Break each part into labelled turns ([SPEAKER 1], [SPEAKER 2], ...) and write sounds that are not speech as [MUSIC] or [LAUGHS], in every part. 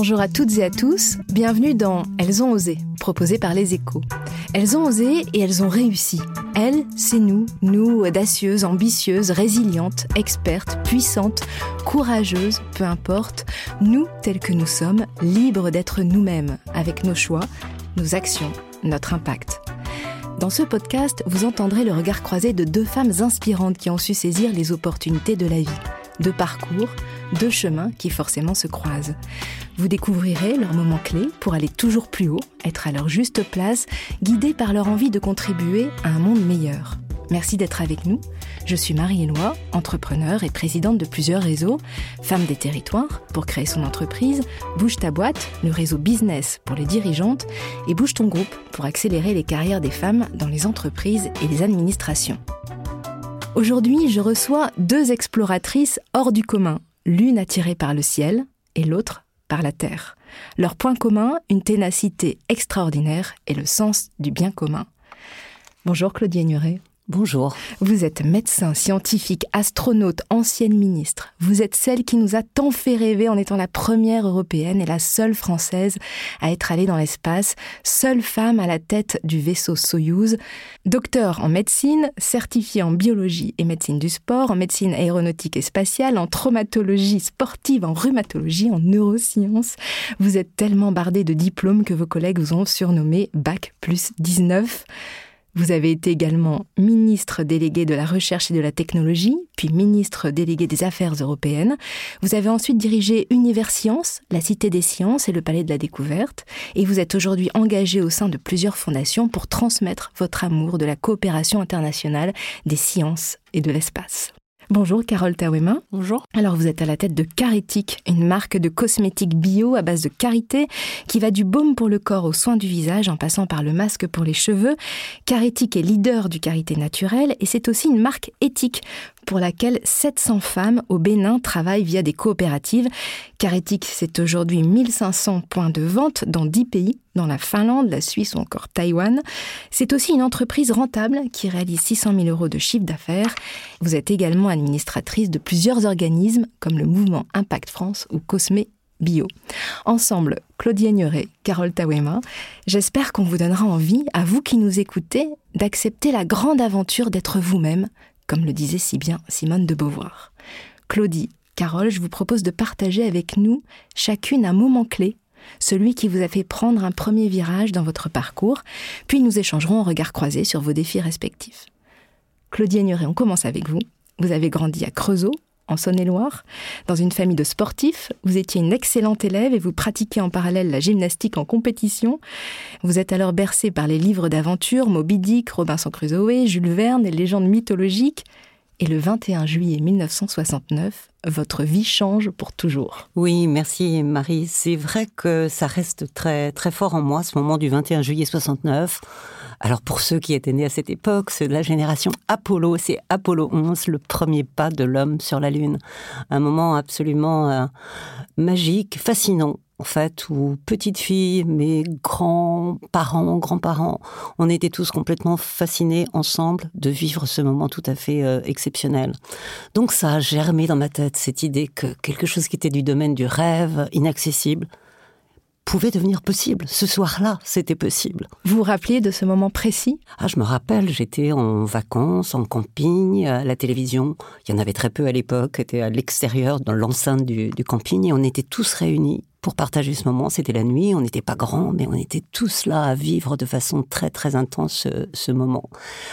[SPEAKER 1] Bonjour à toutes et à tous, bienvenue dans Elles ont osé, proposé par les échos. Elles ont osé et elles ont réussi. Elles, c'est nous, nous, audacieuses, ambitieuses, résilientes, expertes, puissantes, courageuses, peu importe, nous tels que nous sommes, libres d'être nous-mêmes, avec nos choix, nos actions, notre impact. Dans ce podcast, vous entendrez le regard croisé de deux femmes inspirantes qui ont su saisir les opportunités de la vie. Deux parcours, deux chemins qui forcément se croisent. Vous découvrirez leurs moments clés pour aller toujours plus haut, être à leur juste place, guidés par leur envie de contribuer à un monde meilleur. Merci d'être avec nous. Je suis Marie-Éloi, entrepreneur et présidente de plusieurs réseaux, Femme des territoires pour créer son entreprise, Bouge ta boîte, le réseau business pour les dirigeantes et Bouge ton groupe pour accélérer les carrières des femmes dans les entreprises et les administrations. Aujourd'hui, je reçois deux exploratrices hors du commun, l'une attirée par le ciel et l'autre par la terre. Leur point commun, une ténacité extraordinaire et le sens du bien commun. Bonjour Claudie Ignoré.
[SPEAKER 2] Bonjour.
[SPEAKER 1] Vous êtes médecin, scientifique, astronaute, ancienne ministre. Vous êtes celle qui nous a tant fait rêver en étant la première européenne et la seule française à être allée dans l'espace, seule femme à la tête du vaisseau Soyouz. Docteur en médecine, certifiée en biologie et médecine du sport, en médecine aéronautique et spatiale, en traumatologie sportive, en rhumatologie, en neurosciences. Vous êtes tellement bardée de diplômes que vos collègues vous ont surnommé Bac plus 19. Vous avez été également ministre délégué de la Recherche et de la Technologie, puis ministre délégué des Affaires européennes. Vous avez ensuite dirigé Univers Sciences, la Cité des Sciences et le Palais de la Découverte. Et vous êtes aujourd'hui engagé au sein de plusieurs fondations pour transmettre votre amour de la coopération internationale des sciences et de l'espace. Bonjour Carole Tawema.
[SPEAKER 2] Bonjour.
[SPEAKER 1] Alors vous êtes à la tête de Caritic, une marque de cosmétiques bio à base de karité qui va du baume pour le corps aux soins du visage en passant par le masque pour les cheveux. Caritic est leader du karité naturel et c'est aussi une marque éthique pour laquelle 700 femmes au Bénin travaillent via des coopératives. Caritic, c'est aujourd'hui 1500 points de vente dans 10 pays, dans la Finlande, la Suisse ou encore Taïwan. C'est aussi une entreprise rentable qui réalise 600 000 euros de chiffre d'affaires. Vous êtes également administratrice de plusieurs organismes comme le mouvement Impact France ou Cosme Bio. Ensemble, Claudie Aigneret, Carole Tawema, j'espère qu'on vous donnera envie, à vous qui nous écoutez, d'accepter la grande aventure d'être vous-même, comme le disait si bien Simone de Beauvoir. Claudie, Carole, je vous propose de partager avec nous chacune un moment clé, celui qui vous a fait prendre un premier virage dans votre parcours, puis nous échangerons en regard croisé sur vos défis respectifs. Claudie Aigneret, on commence avec vous. Vous avez grandi à Creusot, en Saône-et-Loire, dans une famille de sportifs. Vous étiez une excellente élève et vous pratiquiez en parallèle la gymnastique en compétition. Vous êtes alors bercé par les livres d'aventure Moby Dick, Robinson Crusoe, Jules Verne et légendes mythologiques. Et le 21 juillet 1969, votre vie change pour toujours.
[SPEAKER 2] Oui, merci Marie. C'est vrai que ça reste très très fort en moi ce moment du 21 juillet 69. Alors pour ceux qui étaient nés à cette époque, c'est de la génération Apollo, c'est Apollo 11, le premier pas de l'homme sur la Lune. Un moment absolument euh, magique, fascinant en fait, où petite fille, mes grands-parents, grands-parents, on était tous complètement fascinés ensemble de vivre ce moment tout à fait euh, exceptionnel. Donc ça a germé dans ma tête cette idée que quelque chose qui était du domaine du rêve, inaccessible, pouvait devenir possible. Ce soir-là, c'était possible.
[SPEAKER 1] Vous vous rappeliez de ce moment précis?
[SPEAKER 2] Ah, je me rappelle, j'étais en vacances, en camping, à la télévision. Il y en avait très peu à l'époque, était à l'extérieur, dans l'enceinte du, du camping, et on était tous réunis pour partager ce moment. C'était la nuit, on n'était pas grands, mais on était tous là à vivre de façon très très intense ce, moment.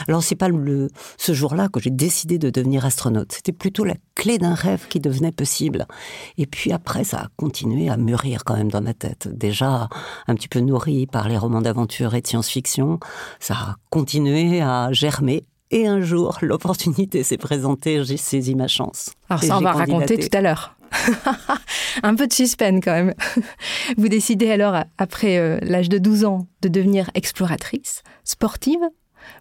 [SPEAKER 2] Alors c'est pas le, ce jour-là que j'ai décidé de devenir astronaute. C'était plutôt la clé d'un rêve qui devenait possible. Et puis après, ça a continué à mûrir quand même dans ma tête. Déjà un petit peu nourri par les romans d'aventure et de science-fiction, ça a continué à germer et un jour, l'opportunité s'est présentée, j'ai saisi ma chance.
[SPEAKER 1] Alors ça, on va raconter tout à l'heure. [LAUGHS] Un peu de suspense quand même. [LAUGHS] Vous décidez alors, après euh, l'âge de 12 ans, de devenir exploratrice, sportive.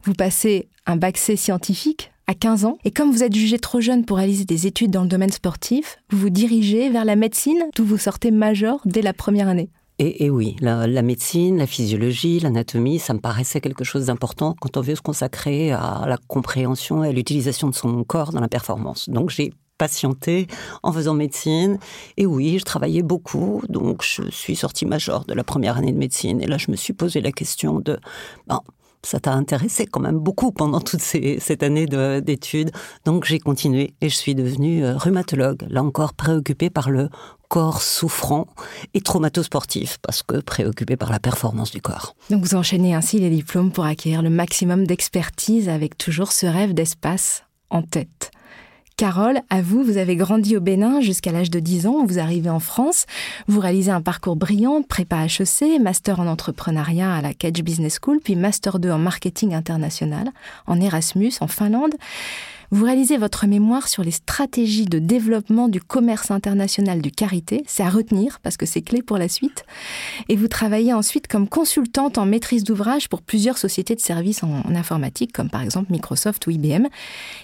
[SPEAKER 1] Vous passez un bac C scientifique à 15 ans. Et comme vous êtes jugé trop jeune pour réaliser des études dans le domaine sportif, vous vous dirigez vers la médecine, d'où vous sortez major dès la première année.
[SPEAKER 2] Et, oui, la, médecine, la physiologie, l'anatomie, ça me paraissait quelque chose d'important quand on veut se consacrer à la compréhension et à l'utilisation de son corps dans la performance. Donc j'ai patienté en faisant médecine. Et oui, je travaillais beaucoup, donc je suis sortie major de la première année de médecine. Et là, je me suis posé la question de, bon, ça t'a intéressé quand même beaucoup pendant toute cette année d'études. Donc j'ai continué et je suis devenue euh, rhumatologue, là encore préoccupée par le corps souffrant et traumatosportif, parce que préoccupée par la performance du corps.
[SPEAKER 1] Donc vous enchaînez ainsi les diplômes pour acquérir le maximum d'expertise avec toujours ce rêve d'espace en tête. Carole, à vous, vous avez grandi au Bénin jusqu'à l'âge de 10 ans, vous arrivez en France, vous réalisez un parcours brillant, prépa HEC, master en entrepreneuriat à la Cage Business School, puis master 2 en marketing international, en Erasmus, en Finlande. Vous réalisez votre mémoire sur les stratégies de développement du commerce international du Carité. C'est à retenir parce que c'est clé pour la suite. Et vous travaillez ensuite comme consultante en maîtrise d'ouvrage pour plusieurs sociétés de services en, informatique, comme par exemple Microsoft ou IBM.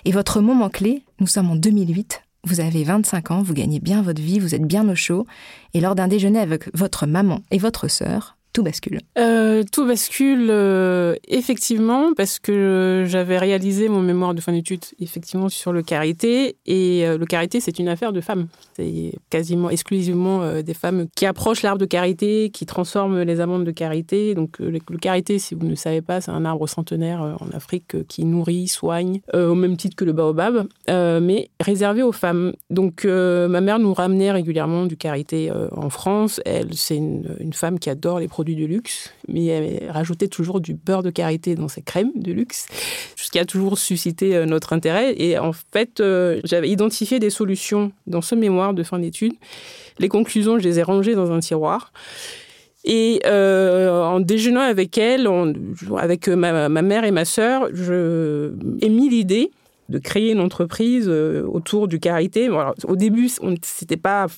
[SPEAKER 1] Et votre moment clé, nous sommes en 2008. Vous avez 25 ans, vous gagnez bien votre vie, vous êtes bien au chaud. Et lors d'un déjeuner avec votre maman et votre sœur, tout bascule
[SPEAKER 3] euh, Tout bascule euh, effectivement parce que j'avais réalisé mon mémoire de fin d'études effectivement sur le karité et euh, le karité c'est une affaire de femmes. C'est quasiment exclusivement des femmes qui approchent l'arbre de karité, qui transforment les amandes de karité. Donc le, le karité, si vous ne savez pas, c'est un arbre centenaire en Afrique qui nourrit, soigne, au même titre que le baobab, mais réservé aux femmes. Donc ma mère nous ramenait régulièrement du karité en France. Elle, c'est une, une femme qui adore les produits produits de luxe, mais elle rajoutait toujours du beurre de karité dans ses crèmes de luxe, ce qui a toujours suscité euh, notre intérêt. Et en fait, euh, j'avais identifié des solutions dans ce mémoire de fin d'études. Les conclusions, je les ai rangées dans un tiroir. Et euh, en déjeunant avec elle, avec ma, mère et ma sœur, je mis l'idée de créer une entreprise autour du karité. au début, c'était pas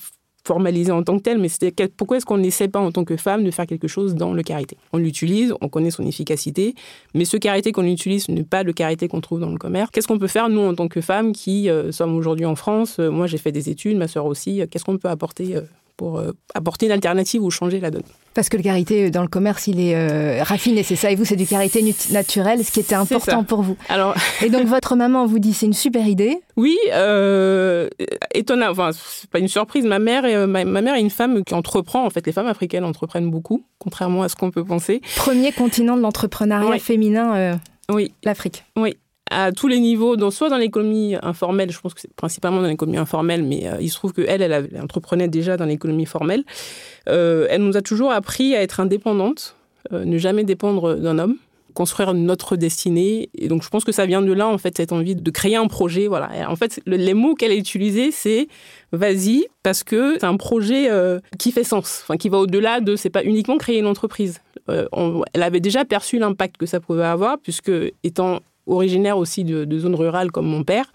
[SPEAKER 3] formalisé en tant que tel, mais c'était pourquoi est-ce qu'on n'essaie pas en tant que femme de faire quelque chose dans le karité On l'utilise, on connaît son efficacité, mais ce karité qu'on utilise n'est pas le karité qu'on trouve dans le commerce. Qu'est-ce qu'on peut faire, nous, en tant que femmes qui euh, sommes aujourd'hui en France? Euh, Moi, j'ai fait des études, ma sœur aussi. Euh, qu'est-ce qu'on peut apporter pour apporter une alternative ou changer la donne
[SPEAKER 1] parce que le karité dans le commerce, il est euh, raffiné, c'est ça. Et vous, c'est du karité naturel, ce qui était important pour vous. Alors... Et donc, [LAUGHS] votre maman vous dit c'est une super idée.
[SPEAKER 3] Oui, euh, étonnant. Enfin, c'est pas une surprise. Ma mère, est, ma, mère est une femme qui entreprend. En fait, les femmes africaines entreprennent beaucoup, contrairement à ce qu'on peut penser.
[SPEAKER 1] Premier continent de l'entrepreneuriat féminin. Euh, oui. L'Afrique.
[SPEAKER 3] Oui à tous les niveaux, donc soit dans l'économie informelle, je pense que c'est principalement dans l'économie informelle, mais euh, il se trouve qu'elle, elle, elle entreprenait déjà dans l'économie formelle. Euh, elle nous a toujours appris à être indépendante, euh, ne jamais dépendre d'un homme construire notre destinée. Et donc, je pense que ça vient de là, en fait, cette envie de créer un projet. Voilà. en fait, les mots qu'elle a utilisés, c'est vas-y, parce que c'est un projet qui fait sens, enfin, qui va au-delà de, c'est pas uniquement créer une entreprise. elle avait déjà perçu l'impact que ça pouvait avoir, puisque étant originaire aussi de, zones rurales comme mon père,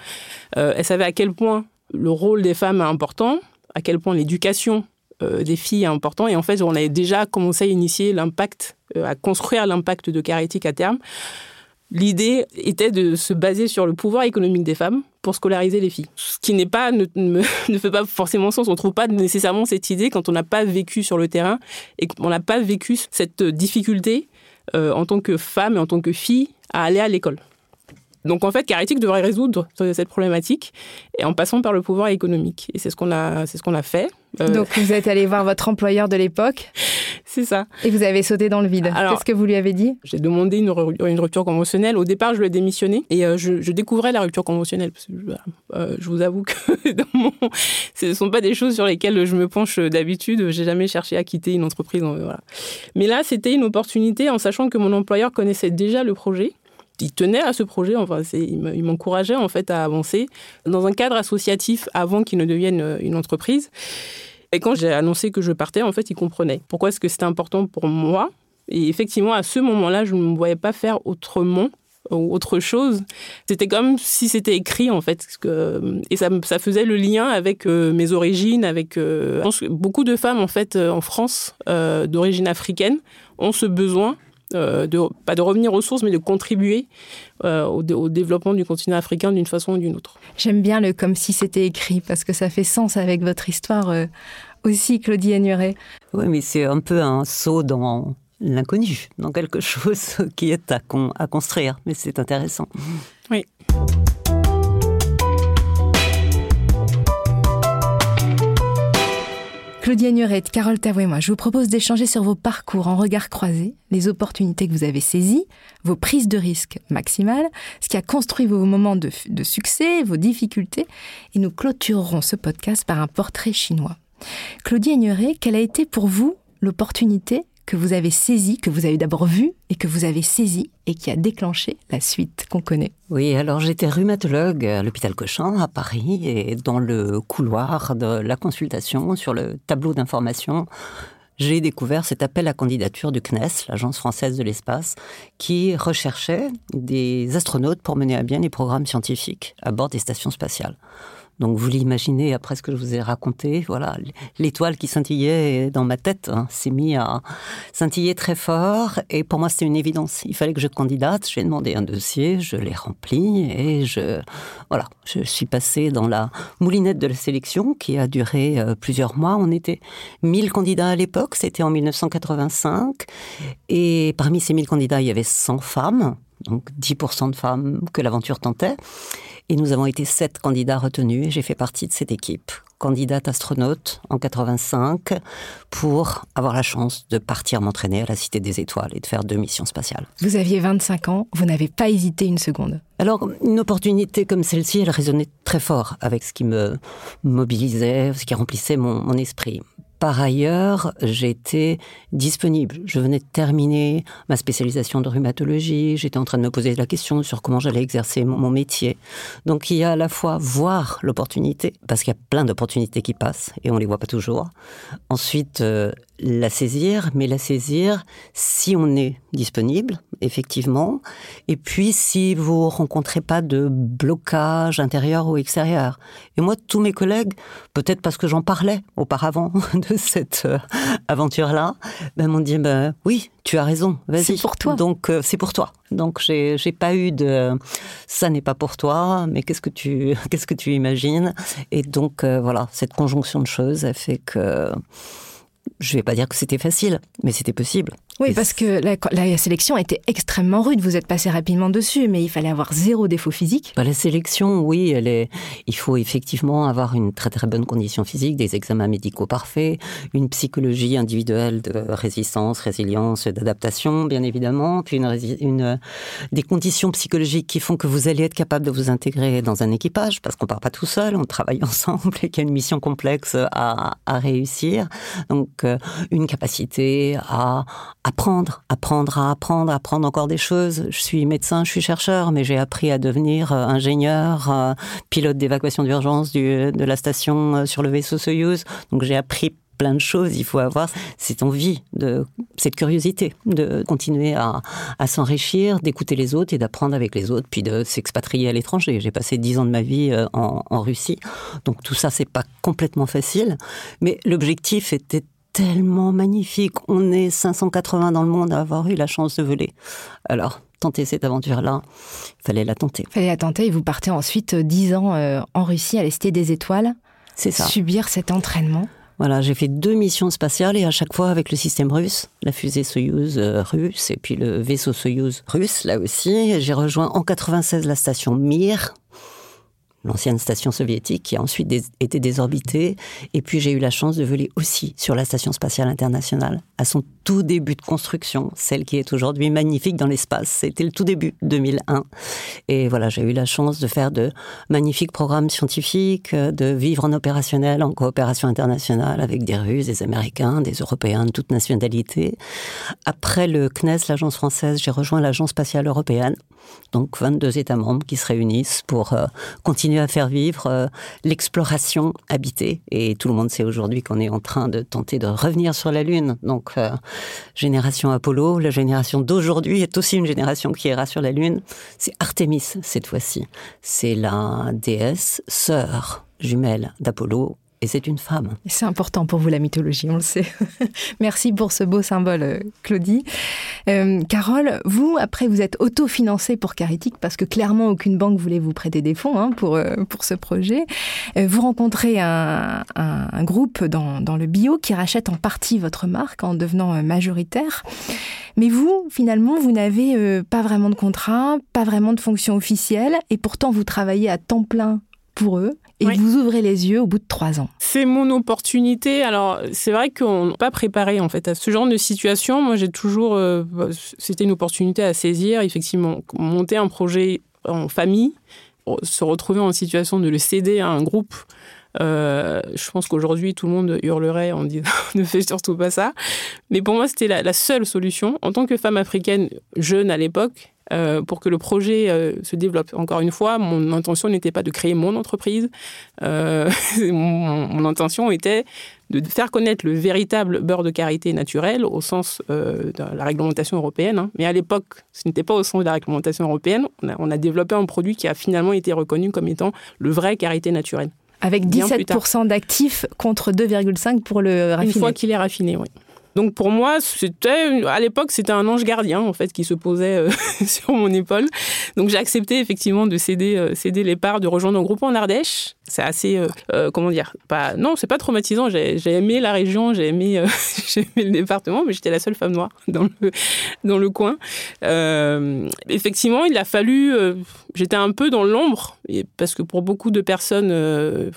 [SPEAKER 3] euh, elle savait à quel point le rôle des femmes est important, à quel point l'éducation euh, des filles est important. Et en fait, on avait déjà commencé à initier l'impact, euh, à construire l'impact de Carétique à terme. L'idée était de se baser sur le pouvoir économique des femmes pour scolariser les filles. Ce qui n'est pas, ne, ne, [LAUGHS] fait pas forcément sens. On ne trouve pas nécessairement cette idée quand on n'a pas vécu sur le terrain et qu'on n'a pas vécu cette difficulté en tant que femme et en tant que fille à aller à l'école. Donc en fait, Caritique devrait résoudre cette problématique et en passant par le pouvoir économique. Et c'est ce qu'on a, c'est ce qu'on a fait.
[SPEAKER 1] Euh, Donc vous êtes allé voir votre employeur de l'époque. [LAUGHS]
[SPEAKER 3] c'est ça.
[SPEAKER 1] Et vous avez sauté dans le vide. Qu'est-ce que vous lui avez dit?
[SPEAKER 3] J'ai demandé une, rupture conventionnelle. Au départ, je lui ai démissionné et euh, je, découvrais la rupture conventionnelle. Euh, je vous avoue que [LAUGHS] dans mon... ce ne sont pas des choses sur lesquelles je me penche d'habitude. J'ai jamais cherché à quitter une entreprise. Voilà. Mais là, c'était une opportunité en sachant que mon employeur connaissait déjà le projet il tenait à ce projet, enfin, il m'encourageait en fait à avancer dans un cadre associatif avant qu'il ne devienne euh, une entreprise. Et quand j'ai annoncé que je partais, en fait, il comprenait pourquoi est-ce que c'était important pour moi. Et effectivement, à ce moment-là, je ne me voyais pas faire autrement ou autre chose. C'était comme si c'était écrit en fait, et ça, faisait le lien avec mes origines, avec beaucoup de femmes en fait en France d'origine africaine ont ce besoin euh, de, pas de revenir aux sources, mais de contribuer euh, au, développement du continent africain d'une façon ou d'une autre.
[SPEAKER 1] J'aime bien le comme si c'était écrit, parce que ça fait sens avec votre histoire euh, aussi, Claudie Agnuret.
[SPEAKER 2] Oui, mais c'est un peu un saut dans l'inconnu, dans quelque [LAUGHS] chose qui est à, à construire, mais c'est intéressant.
[SPEAKER 3] Oui.
[SPEAKER 1] Claudia Nurette, Carole Tavoué et moi, je vous propose d'échanger sur vos parcours en regard croisé, les opportunités que vous avez saisies, vos prises de risques maximales, ce qui a construit vos moments de, succès, vos difficultés, et nous clôturerons ce podcast par un portrait chinois. Claudia Ignoret, quelle a été pour vous l'opportunité que vous avez saisi, que vous avez d'abord vu et que vous avez saisi et qui a déclenché la suite qu'on connaît
[SPEAKER 2] Oui, alors j'étais rhumatologue à l'hôpital Cochin à Paris et dans le couloir de la consultation sur le tableau d'information j'ai découvert cet appel à candidature du CNES, l'Agence française de l'espace, qui recherchait des astronautes pour mener à bien les programmes scientifiques à bord des stations spatiales. Donc vous l'imaginez après ce que je vous ai raconté, voilà, l'étoile qui scintillait dans ma tête hein, s'est mis à scintiller très fort. Et pour moi c'était une évidence. Il fallait que je candidate, j'ai demandé un dossier, je l'ai rempli. Et je voilà, je suis passée dans la moulinette de la sélection qui a duré euh, plusieurs mois. On était 1000 candidats à l'époque, c'était en 1985 et parmi ces 1000 candidats, il y avait 100 femmes, donc 10% de femmes que l'aventure tentait. Et nous avons été sept candidats retenus et j'ai fait partie de cette équipe, candidate astronaute en 85, pour avoir la chance de partir m'entraîner à la Cité des Étoiles et de faire deux missions spatiales.
[SPEAKER 1] Vous aviez 25 ans, vous n'avez pas hésité une seconde.
[SPEAKER 2] Alors, une opportunité comme celle-ci, elle résonnait très fort avec ce qui me mobilisait, ce qui remplissait mon, mon esprit. Par ailleurs, j'étais disponible. Je venais de terminer ma spécialisation de rhumatologie. J'étais en train de me poser la question sur comment j'allais exercer mon, métier. Donc il y a à la fois voir l'opportunité, parce qu'il y a plein d'opportunités qui passent et on les voit pas toujours. Ensuite, euh, la saisir, mais la saisir si on est disponible, effectivement, et puis si vous rencontrez pas de blocage intérieur ou extérieur. Et moi, tous mes collègues, peut-être parce que j'en parlais auparavant [LAUGHS] de cette euh, aventure-là, ben, m'ont dit, ben, oui, tu as raison, vas-y.
[SPEAKER 1] C'est pour toi.
[SPEAKER 2] Donc, euh, c'est pour toi. Donc, j'ai, j'ai pas eu de, ça n'est pas pour toi, mais qu'est-ce que tu, [LAUGHS] qu'est-ce que tu imagines? Et donc, euh, voilà, cette conjonction de choses a fait que, je vais pas dire que c'était facile, mais c'était possible.
[SPEAKER 1] Oui, parce que la, sélection était extrêmement rude. Vous êtes passé rapidement dessus, mais il fallait avoir zéro défaut physique.
[SPEAKER 2] Bah, la sélection, oui, elle est. Il faut effectivement avoir une très très bonne condition physique, des examens médicaux parfaits, une psychologie individuelle de résistance, résilience, d'adaptation, bien évidemment, puis une, une, des conditions psychologiques qui font que vous allez être capable de vous intégrer dans un équipage, parce qu'on part pas tout seul, on travaille [LAUGHS] ensemble et qu'il y a une mission complexe à, à réussir. Donc, euh, une capacité à apprendre, apprendre à apprendre, apprendre encore des choses. Je suis médecin, je suis chercheur, mais j'ai appris à devenir euh, ingénieur, euh, pilote d'évacuation d'urgence de la station sur le vaisseau Soyuz. Donc j'ai appris plein de choses. Il faut avoir cette envie, cette curiosité de continuer à, s'enrichir, d'écouter les autres et d'apprendre avec les autres, puis de s'expatrier à l'étranger. J'ai passé dix ans de ma vie en, en Russie, donc tout ça c'est pas complètement facile, mais l'objectif était tellement magnifique. On est 580 dans le monde à avoir eu la chance de voler. Alors, tenter cette aventure-là, il fallait la tenter.
[SPEAKER 1] Il fallait la tenter et vous partez ensuite 10 euh, ans euh, en Russie à Cité des Étoiles.
[SPEAKER 2] C'est ça.
[SPEAKER 1] Subir cet entraînement.
[SPEAKER 2] Voilà, j'ai fait deux missions spatiales et à chaque fois avec le système russe, la fusée Soyuz euh, russe et puis le vaisseau Soyuz russe là aussi. J'ai rejoint en 96 la station Mir l'ancienne station soviétique, qui a ensuite été désorbitée. Et puis j'ai eu la chance de voler aussi sur la station spatiale internationale, à son tout début de construction, celle qui est aujourd'hui magnifique dans l'espace. C'était le tout début, 2001. Et voilà, j'ai eu la chance de faire de magnifiques programmes scientifiques, de vivre en opérationnel, en coopération internationale avec des Russes, des Américains, des Européens de toute nationalité. Après le CNES, l'agence française, j'ai rejoint l'agence spatiale européenne Donc 22 États membres qui se réunissent pour euh, continuer à faire vivre euh, l'exploration habitée. Et tout le monde sait aujourd'hui qu'on est en train de tenter de revenir sur la Lune. Donc euh, génération Apollo, la génération d'aujourd'hui est aussi une génération qui ira sur la Lune. C'est Artemis cette fois-ci. C'est la déesse sœur jumelle d'Apollo et c'est une femme.
[SPEAKER 1] C'est important pour vous la mythologie, on le sait. [LAUGHS] Merci pour ce beau symbole, euh, Claudie. Euh, Carole, vous, après, vous êtes autofinancée pour Caritique parce que clairement, aucune banque voulait vous prêter des fonds hein, pour, euh, pour ce projet. Vous rencontrez un, un, un groupe dans, dans, le bio qui rachète en partie votre marque en devenant majoritaire. Mais vous, finalement, vous n'avez pas vraiment de contrat, pas vraiment de fonction officielle, et pourtant vous travaillez à temps plein pour eux et oui. vous ouvrez les yeux au bout de trois ans.
[SPEAKER 3] C'est mon opportunité. Alors, c'est vrai qu'on n'est pas préparé en fait à ce genre de situation. Moi, j'ai toujours, euh, c'était une opportunité à saisir. Effectivement, monter un projet en famille, se retrouver en situation de le céder à un groupe. Euh, je pense qu'aujourd'hui, tout le monde hurlerait en disant [LAUGHS] ne fais surtout pas ça. Mais pour moi, c'était la, la seule solution. En tant que femme africaine jeune à l'époque, euh, pour que le projet euh, se développe. Encore une fois, mon intention n'était pas de créer mon entreprise. Euh, [LAUGHS] mon, mon, intention était de faire connaître le véritable beurre de karité naturel au sens de la réglementation européenne. Hein. Mais à l'époque, ce n'était pas au sens de la réglementation européenne. On a, on a, développé un produit qui a finalement été reconnu comme étant le vrai karité naturel.
[SPEAKER 1] Avec 17% d'actifs contre 2,5% pour le raffiné.
[SPEAKER 3] Une fois qu'il est raffiné, oui. Donc pour moi, c'était à l'époque, c'était un ange gardien en fait qui se posait euh, [LAUGHS] sur mon épaule. Donc j'ai accepté effectivement de céder, euh, céder les parts, de rejoindre un groupe en Ardèche. C'est assez, euh, euh, comment dire, pas, non, c'est pas traumatisant. J'ai aimé la région, j'ai aimé, [LAUGHS] j'ai aimé le département, mais j'étais la seule femme noire dans le, dans le coin. effectivement, il a fallu, j'étais un peu dans l'ombre parce que pour beaucoup de personnes,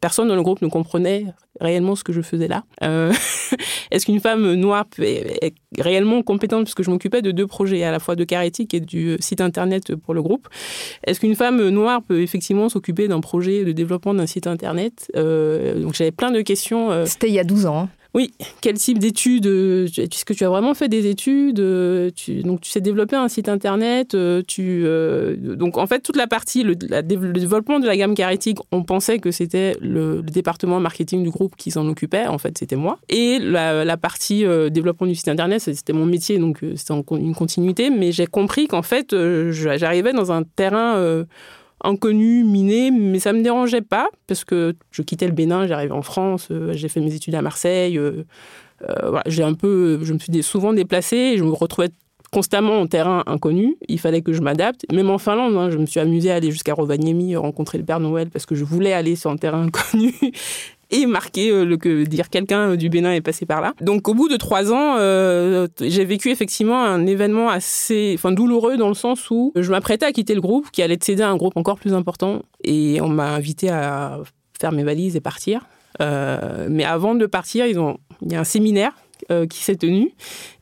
[SPEAKER 3] personne dans le groupe ne comprenait réellement ce que je faisais là. Euh, [LAUGHS] Est-ce qu'une femme noire est, réellement compétente Parce que je m'occupais de deux projets, à la fois de Carétique et du site internet pour le groupe. Est-ce qu'une femme noire peut effectivement s'occuper d'un projet de développement d'un site internet euh, Donc j'avais plein de questions. Euh...
[SPEAKER 1] C'était il y a 12 ans. Hein.
[SPEAKER 3] Oui, quel type d'études Est-ce que tu as vraiment fait des études tu, Donc, tu sais développer un site internet. Tu, euh, donc, en fait, toute la partie, le, la, le développement de la gamme carétique, on pensait que c'était le, le, département marketing du groupe qui s'en occupait. En fait, c'était moi. Et la, la partie euh, développement du site internet, c'était mon métier, donc euh, c'était une continuité. Mais j'ai compris qu'en fait, euh, j'arrivais dans un terrain inconnu, miné, mais ça me dérangeait pas parce que je quittais le Bénin, j'arrivais en France, euh, j'ai fait mes études à Marseille. Euh, euh, j'ai un peu, je me suis souvent déplacée et je me retrouvais constamment en terrain inconnu. Il fallait que je m'adapte. Même en Finlande, hein, je me suis amusée à aller jusqu'à Rovaniemi rencontrer le Père Noël parce que je voulais aller sur un terrain [LAUGHS] inconnu et marquer euh, le que dire quelqu'un du Bénin est passé par là. Donc au bout de trois ans, euh, j'ai vécu effectivement un événement assez, enfin douloureux dans le sens où je m'apprêtais à quitter le groupe, qui allait céder à un groupe encore plus important, et on m'a invité à faire mes valises et partir. Euh, mais avant de partir, ils ont, il y a un séminaire euh, qui s'est tenu,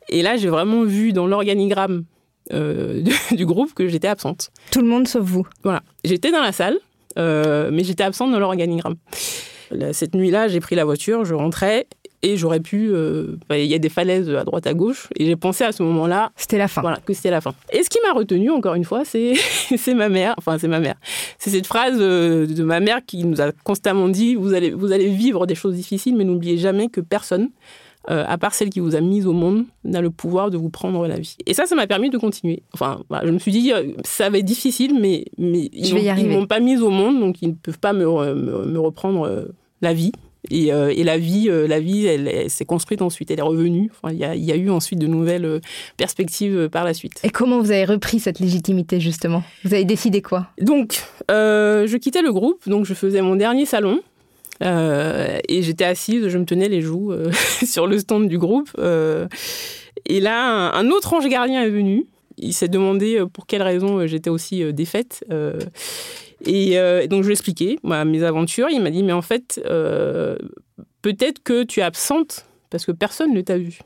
[SPEAKER 3] et là j'ai vraiment vu dans l'organigramme euh, [LAUGHS] du groupe que j'étais absente.
[SPEAKER 1] Tout le monde sauf vous.
[SPEAKER 3] Voilà, j'étais dans la salle, euh, mais j'étais absente dans l'organigramme. Cette nuit-là, j'ai pris la voiture, je rentrais et j'aurais pu. Euh, il y a des falaises à droite à gauche et j'ai pensé à ce moment-là.
[SPEAKER 1] C'était la fin.
[SPEAKER 3] Voilà, que c'était la fin. Et ce qui m'a retenu encore une fois, c'est [LAUGHS] c'est ma mère. Enfin, c'est ma mère. C'est cette phrase euh, de ma mère qui nous a constamment dit vous allez vous allez vivre des choses difficiles, mais n'oubliez jamais que personne. Euh, à part celle qui vous a mise au monde, n'a le pouvoir de vous prendre la vie. Et ça, ça m'a permis de continuer. Enfin, voilà, je me suis dit, euh, ça va être difficile, mais, mais ils ne m'ont pas mise au monde, donc ils ne peuvent pas me, me, me reprendre euh, la vie. Et, euh, et, la vie, euh, la vie, elle, elle s'est construite ensuite, elle est revenue. Enfin, il, y a, il y a eu ensuite de nouvelles perspectives par la suite.
[SPEAKER 1] Et comment vous avez repris cette légitimité justement? Vous avez décidé quoi?
[SPEAKER 3] Donc, euh, je quittais le groupe, donc je faisais mon dernier salon. Euh, et j'étais assise, je me tenais les joues euh, [LAUGHS] sur le stand du groupe. Euh, et là, un, autre ange gardien est venu. Il s'est demandé pour quelle raison j'étais aussi défaite. Et donc, je lui ai expliqué mes aventures. Il m'a dit, mais en fait, peut-être que tu es absente parce que personne ne t'a vu.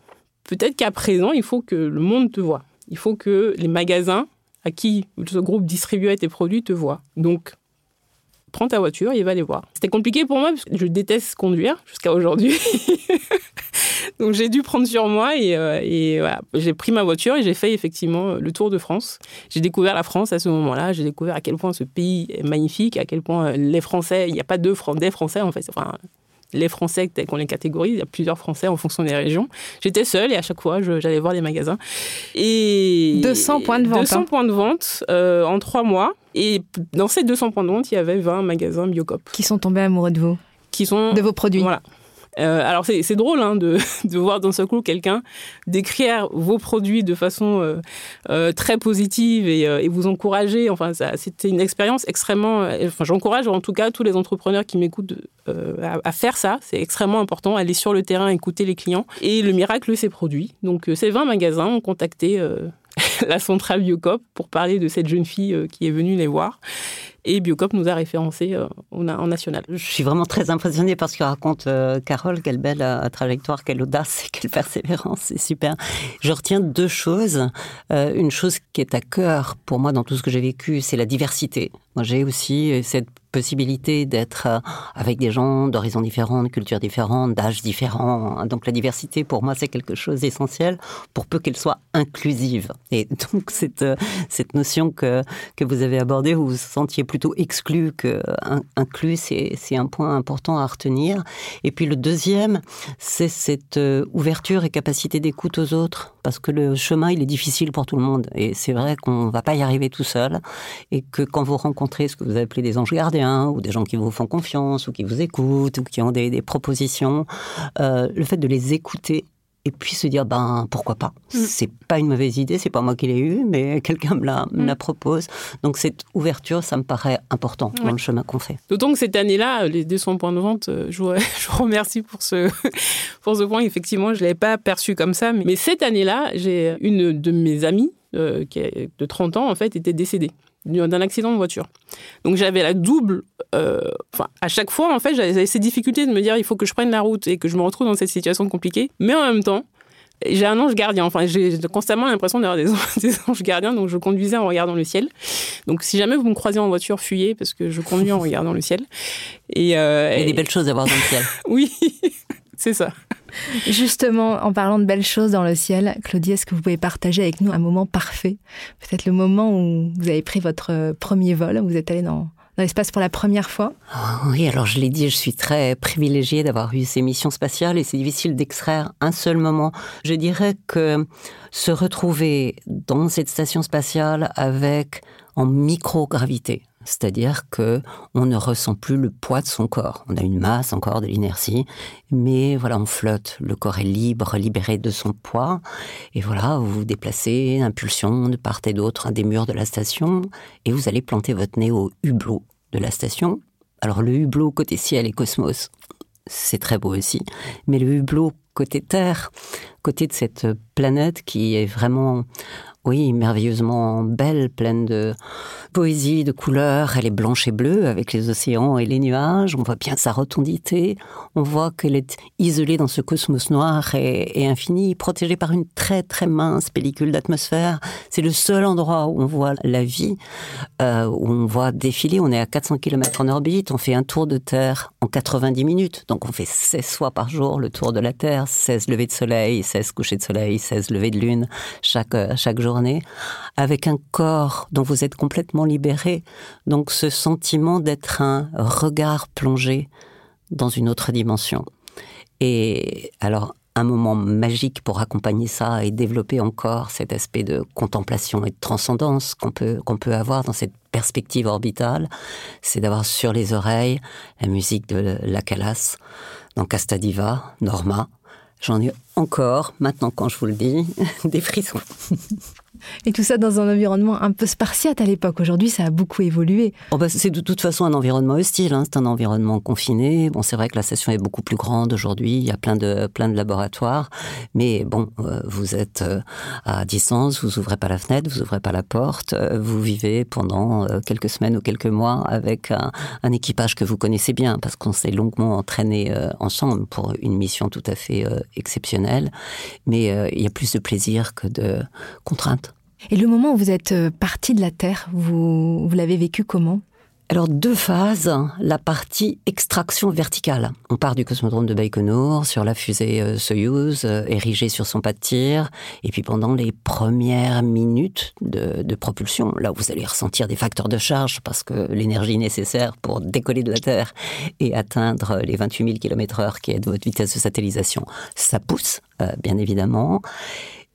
[SPEAKER 3] Peut-être qu'à présent, il faut que le monde te voit. Il faut que les magasins à qui ce groupe distribuait tes produits te voient. Donc, prends ta voiture et va les voir. C'était compliqué pour moi parce que je déteste conduire jusqu'à aujourd'hui. [LAUGHS] Donc j'ai dû prendre sur moi et, voilà. j'ai pris ma voiture et j'ai fait effectivement le tour de France. J'ai découvert la France à ce moment-là. J'ai découvert à quel point ce pays est magnifique, à quel point les Français, il n'y a pas deux des Français en fait. Les Français tels qu'on les catégorise, il y a plusieurs Français en fonction des régions. J'étais seule et à chaque fois, j'allais voir les magasins.
[SPEAKER 1] Et 200 points de vente.
[SPEAKER 3] 200 hein. points de vente euh, en trois mois. Et dans ces 200 points de vente, il y avait 20 magasins Biocop.
[SPEAKER 1] Qui sont tombés amoureux de vous
[SPEAKER 3] Qui sont...
[SPEAKER 1] De vos produits.
[SPEAKER 3] Voilà. Euh, alors c'est drôle hein, [LAUGHS] de, voir d'un seul coup quelqu'un décrire vos produits de façon euh, euh, très positive et, vous encourager. Enfin, c'était une expérience extrêmement. Enfin, j'encourage en tout cas tous les entrepreneurs qui m'écoutent à, à, faire ça. C'est extrêmement important. Aller sur le terrain, écouter les clients. Et le miracle s'est produit. Donc ces 20 magasins ont contacté [LAUGHS] la centrale Biocop pour parler de cette jeune fille qui est venue les voir. Et Biocop nous a référencés euh, en, national.
[SPEAKER 2] Je suis vraiment très impressionnée parce que raconte euh, Carole, quelle belle euh, trajectoire, quelle audace et quelle persévérance, c'est super. Je retiens deux choses. une chose qui est à cœur pour moi dans tout ce que j'ai vécu, c'est la diversité. Moi, j'ai aussi cette possibilité d'être avec des gens d'horizons différents, de cultures différentes, d'âges différents. Donc la diversité, pour moi, c'est quelque chose d'essentiel pour peu qu'elle soit inclusive. Et donc cette, cette notion que, que vous avez abordée, vous vous sentiez plutôt exclu que inclus, c'est, un point important à retenir. Et puis le deuxième, c'est cette euh, ouverture et capacité d'écoute aux autres, parce que le chemin, il est difficile pour tout le monde. Et c'est vrai qu'on ne va pas y arriver tout seul, et que quand vous rencontrez ce que vous appelez des anges gardiens, ou des gens qui vous font confiance, ou qui vous écoutent, ou qui ont des, propositions. Euh, le fait de les écouter et puis se dire ben pourquoi pas. Mm. c'est pas une mauvaise idée c'est pas moi qui l'ai eu mais [LAUGHS] quelqu'un me la, me la mm. propose. Donc cette ouverture ça me paraît important dans le chemin qu'on fait.
[SPEAKER 3] D'autant que cette année-là les 200 points de vente euh, je vous, [LAUGHS] je vous remercie pour ce [LAUGHS] pour ce point. Effectivement je l'avais pas perçu comme ça mais cette année-là j'ai une de mes amies euh, qui est de 30 ans en fait était décédée d'un accident de voiture. Donc j'avais la double. Euh, enfin, à chaque fois, en fait, j'avais ces difficultés de me dire il faut que je prenne la route et que je me retrouve dans cette situation compliquée. Mais en même temps, j'ai un ange gardien. Enfin, j'ai constamment l'impression d'avoir des, [LAUGHS] des, anges gardiens, donc je conduisais en regardant le ciel. Donc, si jamais vous me croisez en voiture, fuyez parce que je conduis en regardant le ciel.
[SPEAKER 2] Et, euh, Il y a des belles choses à voir dans le ciel. [LAUGHS]
[SPEAKER 3] oui, c'est ça.
[SPEAKER 1] Justement, en parlant de belles choses dans le ciel, Claudie, est-ce que vous pouvez partager avec nous un moment parfait? Peut-être le moment où vous avez pris votre euh, premier vol, où vous êtes allé dans, l'espace pour la première fois?
[SPEAKER 2] Ah Oui, alors je l'ai dit, je suis très privilégiée d'avoir eu ces missions spatiales et c'est difficile d'extraire un seul moment. Je dirais que se retrouver dans cette station spatiale avec en microgravité, c'est-à-dire que on ne ressent plus le poids de son corps. On a une masse encore de l'inertie, mais voilà, on flotte. Le corps est libre, libéré de son poids. Et voilà, vous vous déplacez, impulsion de part et d'autre des murs de la station, et vous allez planter votre nez au hublot de la station. Alors le hublot côté ciel et cosmos, c'est très beau aussi, mais le hublot côté Terre, côté de cette planète qui est vraiment oui, merveilleusement belle, pleine de poésie, de couleurs. Elle est blanche et bleue avec les océans et les nuages. On voit bien sa rotondité. On voit qu'elle est isolée dans ce cosmos noir et, infini, protégée par une très très mince pellicule d'atmosphère. C'est le seul endroit où on voit la vie, euh, où on voit défiler. On est à 400 km en orbite. On fait un tour de Terre en 90 minutes. Donc on fait 16 fois par jour le tour de la Terre, 16 levées de soleil, 16 couchers de soleil, 16 levées de lune chaque, chaque jour avec un corps dont vous êtes complètement libéré. Donc ce sentiment d'être un regard plongé dans une autre dimension. Et alors, un moment magique pour accompagner ça et développer encore cet aspect de contemplation et de transcendance qu'on peut, qu'on peut avoir dans cette perspective orbitale, c'est d'avoir sur les oreilles la musique de la Calas, dans Casta Diva, Norma. J'en ai encore, maintenant quand je vous le dis, [LAUGHS] des frissons.
[SPEAKER 1] Et tout ça dans un environnement un peu spartiate à l'époque. Aujourd'hui, ça a beaucoup évolué.
[SPEAKER 2] Oh bah, c'est de toute façon un environnement hostile. Hein. C'est un environnement confiné. Bon, c'est vrai que la station est beaucoup plus grande aujourd'hui. Il y a plein de plein de laboratoires, mais bon, euh, vous êtes euh, à distance. Vous ouvrez pas la fenêtre, vous ouvrez pas la porte. Euh, vous vivez pendant quelques semaines ou quelques mois avec un, équipage que vous connaissez bien parce qu'on s'est longuement entraîné ensemble pour une mission tout à fait exceptionnelle. Mais il y a plus de plaisir que de contraintes.
[SPEAKER 1] Et le moment où vous êtes euh, parti de la Terre, vous, vous l'avez vécu comment?
[SPEAKER 2] Alors deux phases, la partie extraction verticale. On part du cosmodrome de Baïkonour sur la fusée euh, Soyuz euh, érigée sur son pas de tir et puis pendant les premières minutes de, de, propulsion, là où vous allez ressentir des facteurs de charge parce que l'énergie nécessaire pour décoller de la Terre et atteindre les 28 000 km/h qui est votre vitesse de satellisation, ça pousse bien évidemment.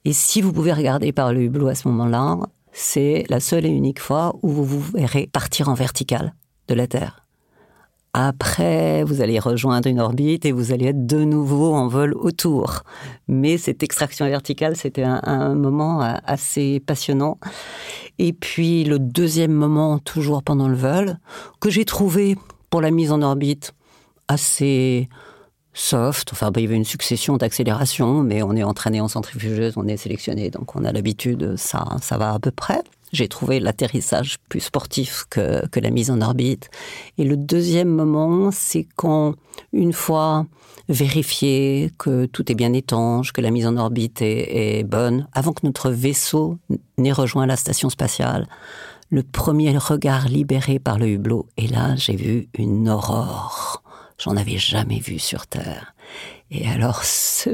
[SPEAKER 2] Et si vous pouvez regarder par le hublot à ce moment-là, c'est la seule et unique fois où vous vous verrez partir en vertical de la Terre. Après, vous allez rejoindre une orbite et vous allez être de nouveau en vol autour. Mais cette extraction verticale, c'était un, moment assez passionnant. Et puis le deuxième moment, toujours pendant le vol, que j'ai trouvé pour la mise en orbite assez soft. Enfin, bah, il y avait une succession d'accélérations, mais on est entraîné en centrifugeuse, on est sélectionné, donc on a l'habitude, ça, ça va à peu près. J'ai trouvé l'atterrissage plus sportif que, que la mise en orbite. Et le deuxième moment, c'est quand, une fois vérifié que tout est bien étanche, que la mise en orbite est, est bonne, avant que notre vaisseau n'ait rejoint la station spatiale, le premier regard libéré par le hublot, et là, j'ai vu une aurore J'en avais jamais vu sur Terre. Et alors ce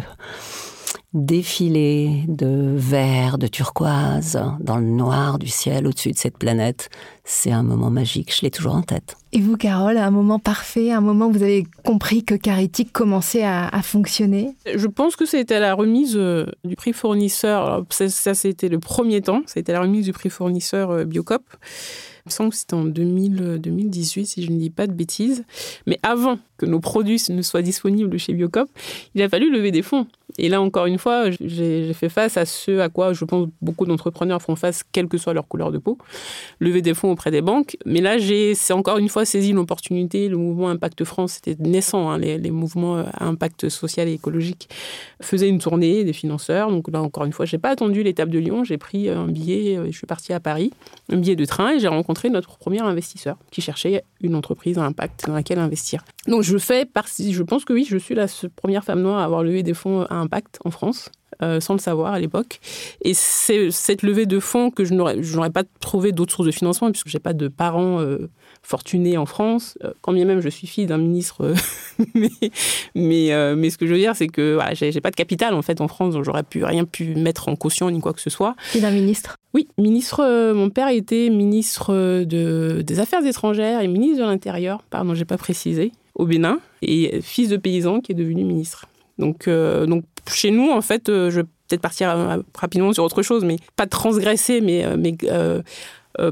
[SPEAKER 2] défilé de vert, de turquoise, dans le noir du ciel au-dessus de cette planète, c'est un moment magique, je l'ai toujours en tête.
[SPEAKER 1] Et vous, Carole, un moment parfait, un moment où vous avez compris que Caritique commençait à, fonctionner?
[SPEAKER 3] Je pense que c'était la remise euh, du prix fournisseur. ça, ça c'était le premier temps, c'était la remise du prix fournisseur euh, Biocop. Il me semble que c'était en 2000, 2018, si je ne dis pas de bêtises. Mais avant que nos produits ne soient disponibles chez Biocop, il a fallu lever des fonds. Et là, encore une fois, j'ai fait face à ce à quoi je pense beaucoup d'entrepreneurs font face, quelle que soit leur couleur de peau, lever des fonds auprès des banques. Mais là, c'est encore une fois saisi l'opportunité. Le mouvement Impact France, c'était naissant, hein, les, mouvements à impact social et écologique faisaient une tournée des financeurs. Donc là, encore une fois, je n'ai pas attendu l'étape de Lyon, j'ai pris un billet, je suis parti à Paris, un billet de train, et j'ai rencontré notre premier investisseur qui cherchait une entreprise à impact dans laquelle investir. Donc je fais partie, je pense que oui, je suis la première femme noire à avoir levé des fonds à impact en France. Euh, sans le savoir à l'époque. Et c'est cette levée de fonds que je n'aurais pas trouvé d'autres sources de financement, puisque je n'ai pas de parents euh, fortunés en France, euh, quand bien même je suis fille d'un ministre. [LAUGHS] mais, mais, mais, ce que je veux dire, c'est que voilà, j'ai pas de capital en fait en France, donc j'aurais pu rien pu mettre en caution ni quoi que ce soit.
[SPEAKER 1] Fille d'un ministre
[SPEAKER 3] Oui, ministre. mon père était ministre de, des Affaires étrangères et ministre de l'Intérieur, pardon, j'ai pas précisé, au Bénin, et fils de paysan qui est devenu ministre. Donc, donc chez nous, en fait, euh, je vais peut-être partir euh, rapidement sur autre chose, mais pas transgresser, mais, euh, mais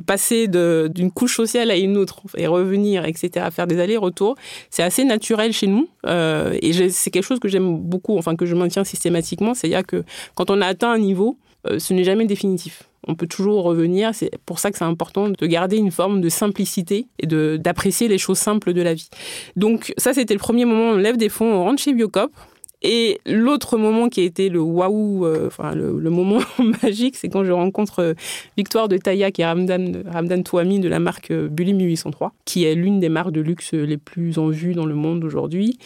[SPEAKER 3] passer d'une couche sociale à une autre et revenir, etc., faire des allers-retours, c'est assez naturel chez nous. et c'est quelque chose que j'aime beaucoup, enfin que je maintiens systématiquement, c'est-à-dire que quand on a atteint un niveau, ce n'est jamais définitif. On peut toujours revenir. C'est pour ça que c'est important de garder une forme de simplicité et d'apprécier les choses simples de la vie. Donc ça, c'était le premier moment. On lève des fonds, on rentre chez Biocop. Et l'autre moment qui a été le waouh, euh, enfin le, moment [LAUGHS] magique, c'est quand je rencontre euh, Victoire de Tayak et Ramdan, Ramdan Touami de la marque euh, Bully 1803, qui est l'une des marques de luxe les plus en vue dans le monde aujourd'hui.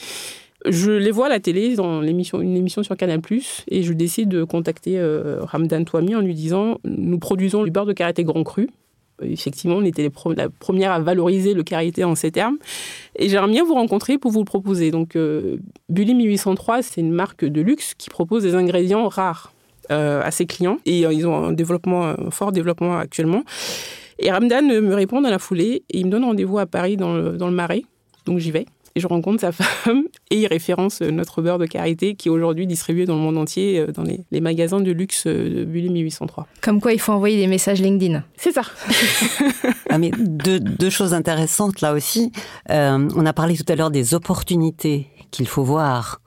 [SPEAKER 3] Je les vois à la télé dans une émission sur Canal+, et je décide de contacter Ramdan Touami en lui disant « Nous produisons du beurre de karaté grand cru, effectivement, on était la première à valoriser le karité en ces termes. Et j'aimerais bien vous rencontrer pour vous le proposer. Donc, euh, Bully 1803, c'est une marque de luxe qui propose des ingrédients rares euh, à ses clients. Et euh, ils ont un, développement, fort développement actuellement. Et Ramdan me répond dans la foulée et il me donne rendez-vous à Paris dans le, dans le Marais. Donc, j'y vais et je rencontre sa [LAUGHS] femme et il référence euh, notre beurre de karité qui est aujourd'hui distribué dans le monde entier euh, dans les, magasins de luxe euh, de Bully 1803.
[SPEAKER 1] Comme quoi il faut envoyer des messages LinkedIn.
[SPEAKER 3] C'est ça. [LAUGHS]
[SPEAKER 2] ah mais deux, choses intéressantes là aussi. on a parlé tout à l'heure des opportunités qu'il faut voir,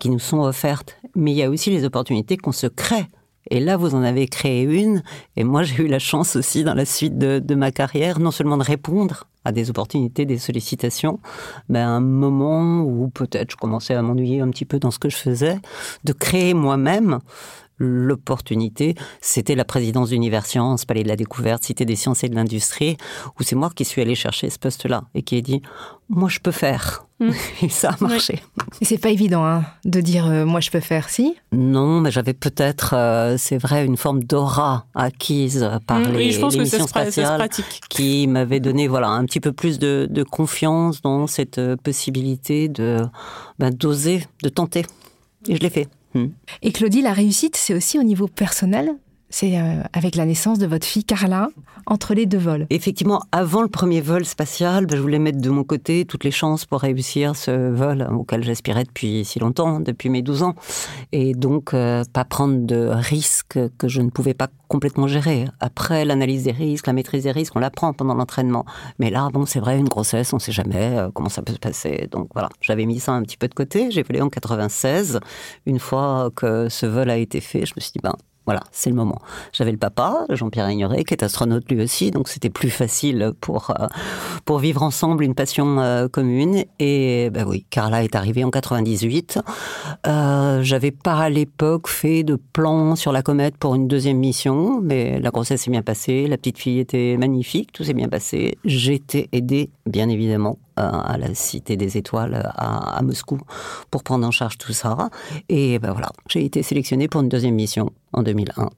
[SPEAKER 2] qui nous sont offertes, mais il y a aussi les opportunités qu'on se crée. Et là, vous en avez créé une, et moi j'ai eu la chance aussi dans la suite de, de ma carrière, non seulement de répondre à des opportunités, des sollicitations, mais à un moment où peut-être je commençais à m'ennuyer un petit peu dans ce que je faisais, de créer moi-même l'opportunité, c'était la présidence d'Universcience, Palais de la Découverte, Cité des Sciences et de l'Industrie, où c'est moi qui suis allé chercher ce poste-là et qui ai dit moi je peux faire. Mm. [LAUGHS] Et ça a marché.
[SPEAKER 1] Et c'est pas évident hein, de dire euh, moi je peux faire, si
[SPEAKER 2] Non, mais j'avais peut-être, euh, c'est vrai, une forme d'aura acquise par mm, les, oui, je pense que spatiales qui m'avait donné voilà un petit peu plus de, confiance dans cette euh, possibilité de ben, d'oser, de tenter. Et je l'ai fait.
[SPEAKER 1] Mm. Et Claudie, la réussite, c'est aussi au niveau personnel c'est euh, avec la naissance de votre fille Carla, entre les deux vols.
[SPEAKER 2] Effectivement, avant le premier vol spatial, ben, je voulais mettre de mon côté toutes les chances pour réussir ce vol auquel j'aspirais depuis si longtemps, depuis mes 12 ans. Et donc, euh, pas prendre de risques que je ne pouvais pas complètement gérer. Après, l'analyse des risques, la maîtrise des risques, on l'apprend pendant l'entraînement. Mais là, bon, c'est vrai, une grossesse, on ne sait jamais euh, comment ça peut se passer. Donc voilà, j'avais mis ça un petit peu de côté. J'ai volé en 96. Une fois que ce vol a été fait, je me suis dit, ben, voilà, c'est le moment. J'avais le papa, Jean-Pierre Ignoré, qui est astronaute lui aussi, donc c'était plus facile pour, euh, pour vivre ensemble une passion euh, commune. Et ben oui, Carla est arrivée en 98. Euh, J'avais pas à l'époque fait de plan sur la comète pour une deuxième mission, mais la grossesse s'est bien passée, la petite fille était magnifique, tout s'est bien passé. J'étais aidée, bien évidemment, à la Cité des Étoiles à, Moscou pour prendre en charge tout ça. Et ben voilà, j'ai été sélectionnée pour une deuxième mission en 2001.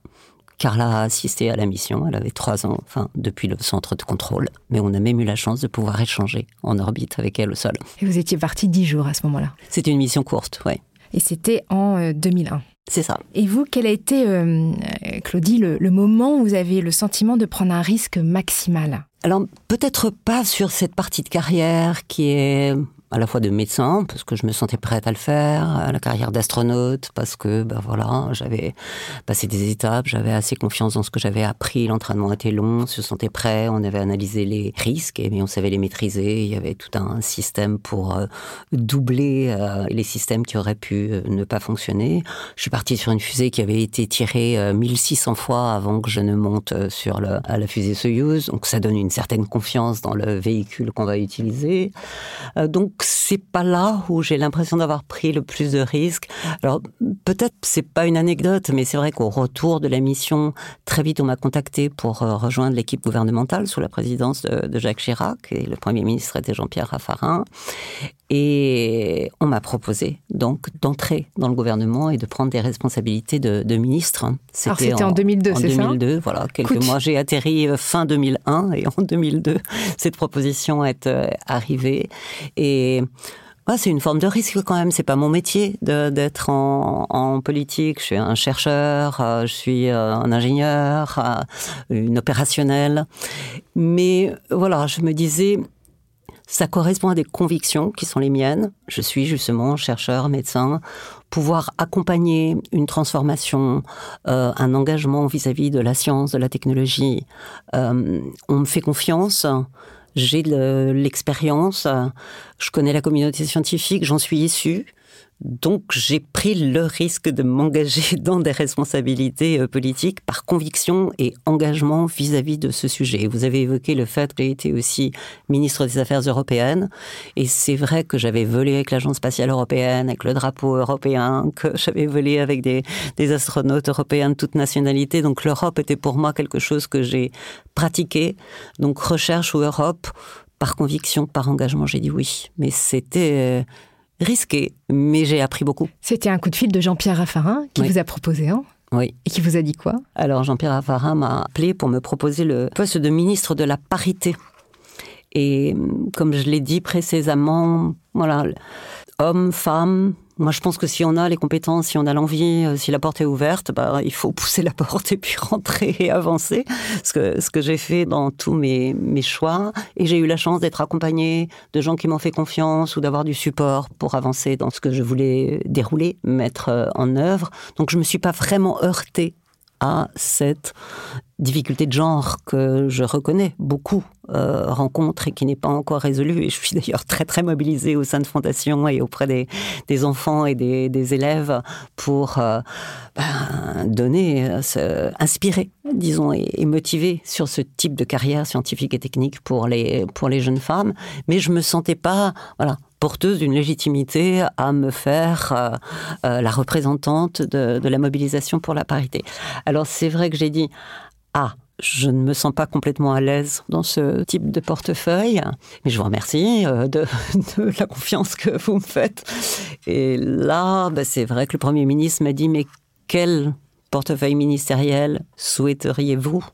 [SPEAKER 2] Carla a assisté à la mission, elle avait trois ans, enfin, depuis le centre de contrôle. Mais on a même eu la chance de pouvoir échanger en orbite avec elle au sol.
[SPEAKER 1] Et vous étiez parti dix jours à ce moment-là
[SPEAKER 2] C'était une mission courte, oui.
[SPEAKER 1] Et c'était en 2001 euh,
[SPEAKER 2] c'est ça.
[SPEAKER 1] Et vous, quel a été, euh, Claudie, le, moment où vous avez le sentiment de prendre un risque maximal?
[SPEAKER 2] Alors peut-être pas sur cette partie de carrière qui est à la fois de médecin parce que je me sentais prête à le faire, à la carrière d'astronaute parce que ben voilà, j'avais passé des étapes, j'avais assez confiance dans ce que j'avais appris, l'entraînement était long, on se sentait prêt, on avait analysé les risques et on savait les maîtriser, il y avait tout un système pour euh, doubler euh, les systèmes qui auraient pu euh, ne pas fonctionner. Je suis partie sur une fusée qui avait été tirée 1600 fois avant que je ne monte sur à la fusée Soyuz, donc ça donne une certaine confiance dans le véhicule qu'on va utiliser. donc c'est pas là où j'ai l'impression d'avoir pris le plus de risques. Alors peut-être c'est pas une anecdote, mais c'est vrai qu'au retour de la mission, très vite on m'a contacté pour euh, rejoindre l'équipe gouvernementale sous la présidence de, Jacques Chirac et le premier ministre était Jean-Pierre Raffarin. Et on m'a proposé donc d'entrer dans le gouvernement et de prendre des responsabilités de, ministre.
[SPEAKER 1] C'était en, 2002, c'est
[SPEAKER 2] ça? En 2002, voilà. Quelques mois, j'ai atterri euh, fin 2001 et en 2002, [LAUGHS] cette proposition est euh, arrivée. Et c'est une forme de risque quand même. C'est pas mon métier d'être en, politique. Je suis un chercheur, euh, je suis un ingénieur, une opérationnelle. Mais voilà, je me disais, ça correspond à des convictions qui sont les miennes. Je suis justement chercheur, médecin. Pouvoir accompagner une transformation, un engagement vis-à-vis de la science, de la technologie. on me fait confiance j'ai l'expérience, je connais la communauté scientifique, j'en suis issu. Donc j'ai pris le risque de m'engager [LAUGHS] dans des responsabilités euh, politiques par conviction et engagement vis-à-vis de ce sujet. Vous avez évoqué le fait que j'ai été aussi ministre des Affaires européennes et c'est vrai que j'avais volé avec l'Agence spatiale européenne, avec le drapeau européen, que [LAUGHS] j'avais volé avec des, des astronautes européens de toute nationalité. Donc l'Europe était pour moi quelque chose que j'ai pratiqué. Donc recherche ou Europe, par conviction, par engagement, j'ai dit oui. Mais c'était euh, risqué, mais j'ai appris beaucoup.
[SPEAKER 1] C'était un coup de fil de Jean-Pierre Raffarin qui vous a proposé, hein
[SPEAKER 2] oui.
[SPEAKER 1] Et qui vous a dit quoi?
[SPEAKER 2] Alors Jean-Pierre Raffarin m'a appelé pour me proposer le poste de ministre de la parité. Et comme je l'ai dit précédemment, voilà, hommes, femmes, moi, je pense que si on a les compétences, si on a l'envie, euh, si la porte est ouverte, bah, il faut pousser [LAUGHS] la porte et puis rentrer et avancer. Ce que, ce que j'ai fait dans tous mes, mes choix. Et j'ai eu la chance d'être accompagnée de gens qui m'ont fait confiance ou d'avoir du support pour avancer dans ce que je voulais dérouler, mettre euh, en œuvre. Donc, je me suis pas vraiment heurtée à cette difficulté de genre que je reconnais beaucoup euh, rencontre et qui n'est pas encore résolue. Et je suis d'ailleurs très très mobilisée au sein de Fondation et auprès des, des enfants et des, des élèves pour euh, ben, donner, euh, inspirer, disons, et, et, motiver sur ce type de carrière scientifique et technique pour les, pour les jeunes femmes. Mais je me sentais pas, voilà, porteuse d'une légitimité à me faire la représentante de, la mobilisation pour la parité. Alors c'est vrai que j'ai dit, ah, je ne me sens pas complètement à l'aise dans ce type de portefeuille, mais je vous remercie de, [LAUGHS] de la confiance que vous me faites. Et là, bah, c'est vrai que le Premier ministre m'a dit, mais quel portefeuille ministériel souhaiteriez-vous?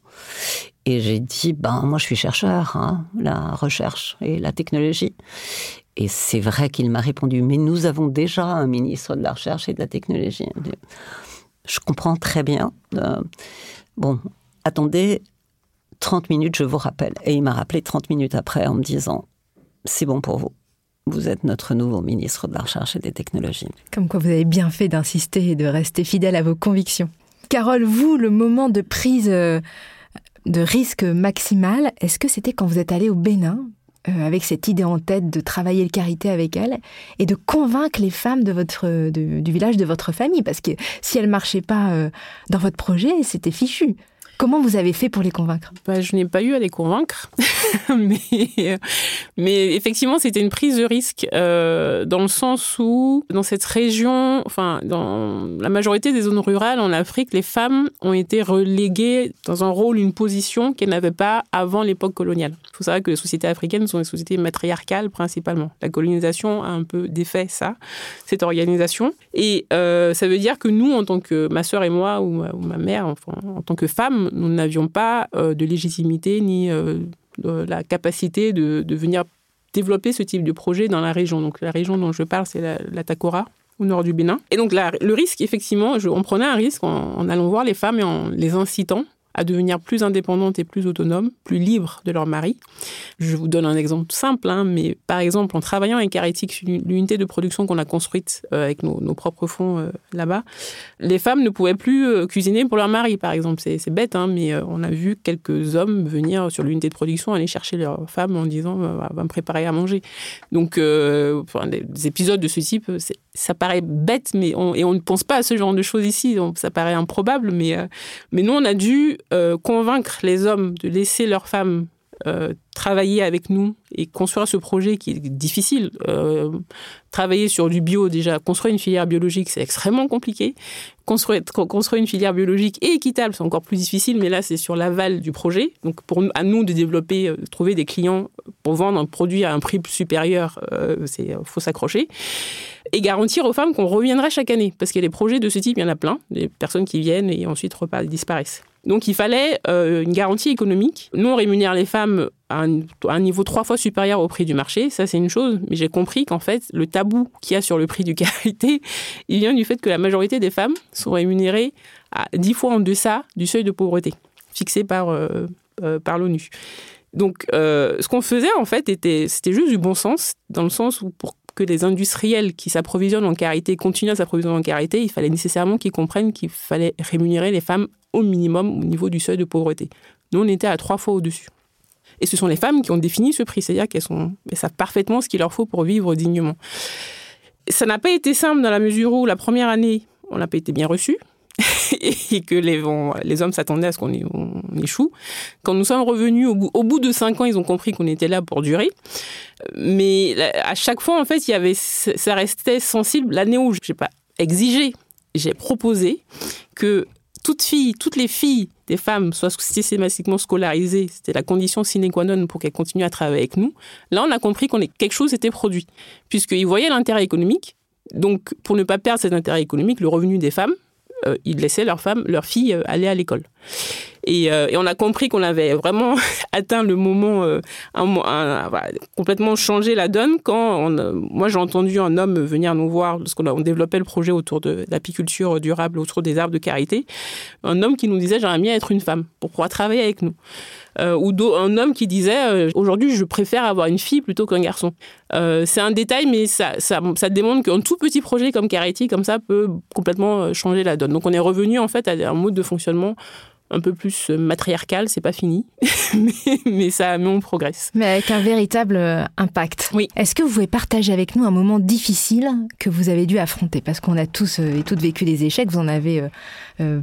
[SPEAKER 2] Et j'ai dit, ben moi je suis chercheur, hein, la recherche et la technologie. Et c'est vrai qu'il m'a répondu, mais nous avons déjà un ministre de la recherche et de la technologie. Je comprends très bien. Euh, bon, attendez 30 minutes, je vous rappelle. Et il m'a rappelé 30 minutes après en me disant, c'est bon pour vous. Vous êtes notre nouveau ministre de la Recherche et des Technologies.
[SPEAKER 1] Comme quoi vous avez bien fait d'insister et de rester fidèle à vos convictions. Carole, vous, le moment de prise euh, de risque maximal, est-ce que c'était quand vous êtes allé au Bénin? Euh, avec cette idée en tête de travailler le carité avec elle et de convaincre les femmes de votre, du village de votre famille Parce que si elles ne marchaient pas euh, dans votre projet, c'était fichu. Comment vous avez fait pour les convaincre?
[SPEAKER 3] Bah, Je n'ai pas eu à les convaincre, [LAUGHS] mais, effectivement, c'était une prise de risque euh, dans le sens où, dans cette région, enfin, dans la majorité des zones rurales en Afrique, les femmes ont été reléguées dans un rôle, une position qu'elles n'avaient pas avant l'époque coloniale. Il faut savoir que les sociétés africaines sont des sociétés matriarcales principalement. La colonisation a un peu défait ça, cette organisation. Et euh, ça veut dire que nous, en tant que ma sœur et moi, ou ma, ou ma mère, enfin, en tant que femmes, nous n'avions pas euh, de légitimité ni euh, la capacité de, venir développer ce type de projet dans la région. Donc la région dont je parle, c'est la, Takora au nord du Bénin. Et donc le risque, effectivement, on prenait un risque en, allant voir les femmes et en les incitant à devenir plus indépendantes et plus autonomes, plus libres de leur mari. Je vous donne un exemple simple, hein, mais par exemple, en travaillant avec Carétique, l'unité de production qu'on a construite euh, avec nos, propres fonds euh, là-bas, les femmes ne pouvaient plus euh, cuisiner pour leur mari, par exemple. C'est bête, hein, mais on a vu quelques hommes venir sur l'unité de production aller chercher leur femme en disant va me préparer à manger. Donc, des épisodes de ce type, ça paraît bête, mais et on ne pense pas à ce genre de choses ici. Donc ça paraît improbable, mais, mais nous, on a dû euh, convaincre les hommes de laisser leurs femmes euh, travailler avec nous et construire ce projet qui est difficile. Euh, travailler sur du bio, déjà, construire une filière biologique, c'est extrêmement compliqué. Construire, construire une filière biologique et équitable, c'est encore plus difficile, mais là, c'est sur l'aval du projet. Donc, pour à nous de développer, trouver des clients pour vendre un produit à un prix supérieur, c'est faut s'accrocher. Et garantir aux femmes qu'on reviendra chaque année. Parce que les projets de ce type, il y en a plein. Des personnes qui viennent et ensuite disparaissent. Donc il fallait euh, une garantie économique. Nous, on rémunère les femmes à un, niveau trois fois supérieur au prix du marché. Ça, c'est une chose. Mais j'ai compris qu'en fait, le tabou qu'il y a sur le prix du carité, [LAUGHS] il vient du fait que la majorité des femmes sont rémunérées à dix fois en deçà du seuil de pauvreté fixé par, euh, euh, par l'ONU. Donc, ce qu'on faisait, en fait, c'était juste du bon sens, dans le sens où pour que les industriels qui s'approvisionnent en carité continuent à s'approvisionner en carité, il fallait nécessairement qu'ils comprennent qu'il fallait rémunérer les femmes au minimum au niveau du seuil de pauvreté. Nous, on était à trois fois au-dessus. Et ce sont les femmes qui ont défini ce prix, c'est-à-dire qu'elles savent parfaitement ce qu'il leur faut pour vivre dignement. Ça n'a pas été simple dans la mesure où la première année, on n'a pas été bien reçus [LAUGHS] et que les, hommes s'attendaient à ce qu'on échoue. Quand nous sommes revenus, au bout, de cinq ans, ils ont compris qu'on était là pour durer. Mais à chaque fois, en fait, ça restait sensible. L'année où je n'ai pas exigé, j'ai proposé que toutes filles, toutes les filles des femmes soient systématiquement scolarisées, c'était la condition sine qua non pour qu'elles continuent à travailler avec nous. Là, on a compris qu'on est quelque chose était produit, puisqu'ils voyaient l'intérêt économique. Donc, pour ne pas perdre cet intérêt économique, le revenu des femmes, ils laissaient leurs femmes, leurs filles euh, aller à l'école. Euh, et, on a compris qu'on avait vraiment [LAUGHS] atteint le moment, un, complètement changé la donne quand moi j'ai entendu un homme venir nous voir parce qu'on développait le projet autour de l'apiculture durable, autour des arbres de carité. Un homme qui nous disait j'aimerais bien être une femme pour pouvoir travailler avec nous. ou un homme qui disait aujourd'hui je préfère avoir une fille plutôt qu'un garçon. c'est un détail, mais ça démontre qu'un tout petit projet comme Carity, comme ça, peut complètement changer la donne. Donc on est revenu en fait à un mode de fonctionnement un peu plus euh, matriarcal, c'est pas fini, [LAUGHS] mais, ça, mais on progresse.
[SPEAKER 1] Mais avec un véritable euh, impact.
[SPEAKER 3] Oui.
[SPEAKER 1] Est-ce que vous pouvez partager avec nous un moment difficile que vous avez dû affronter? Parce qu'on a tous euh, et toutes vécu des échecs, vous en avez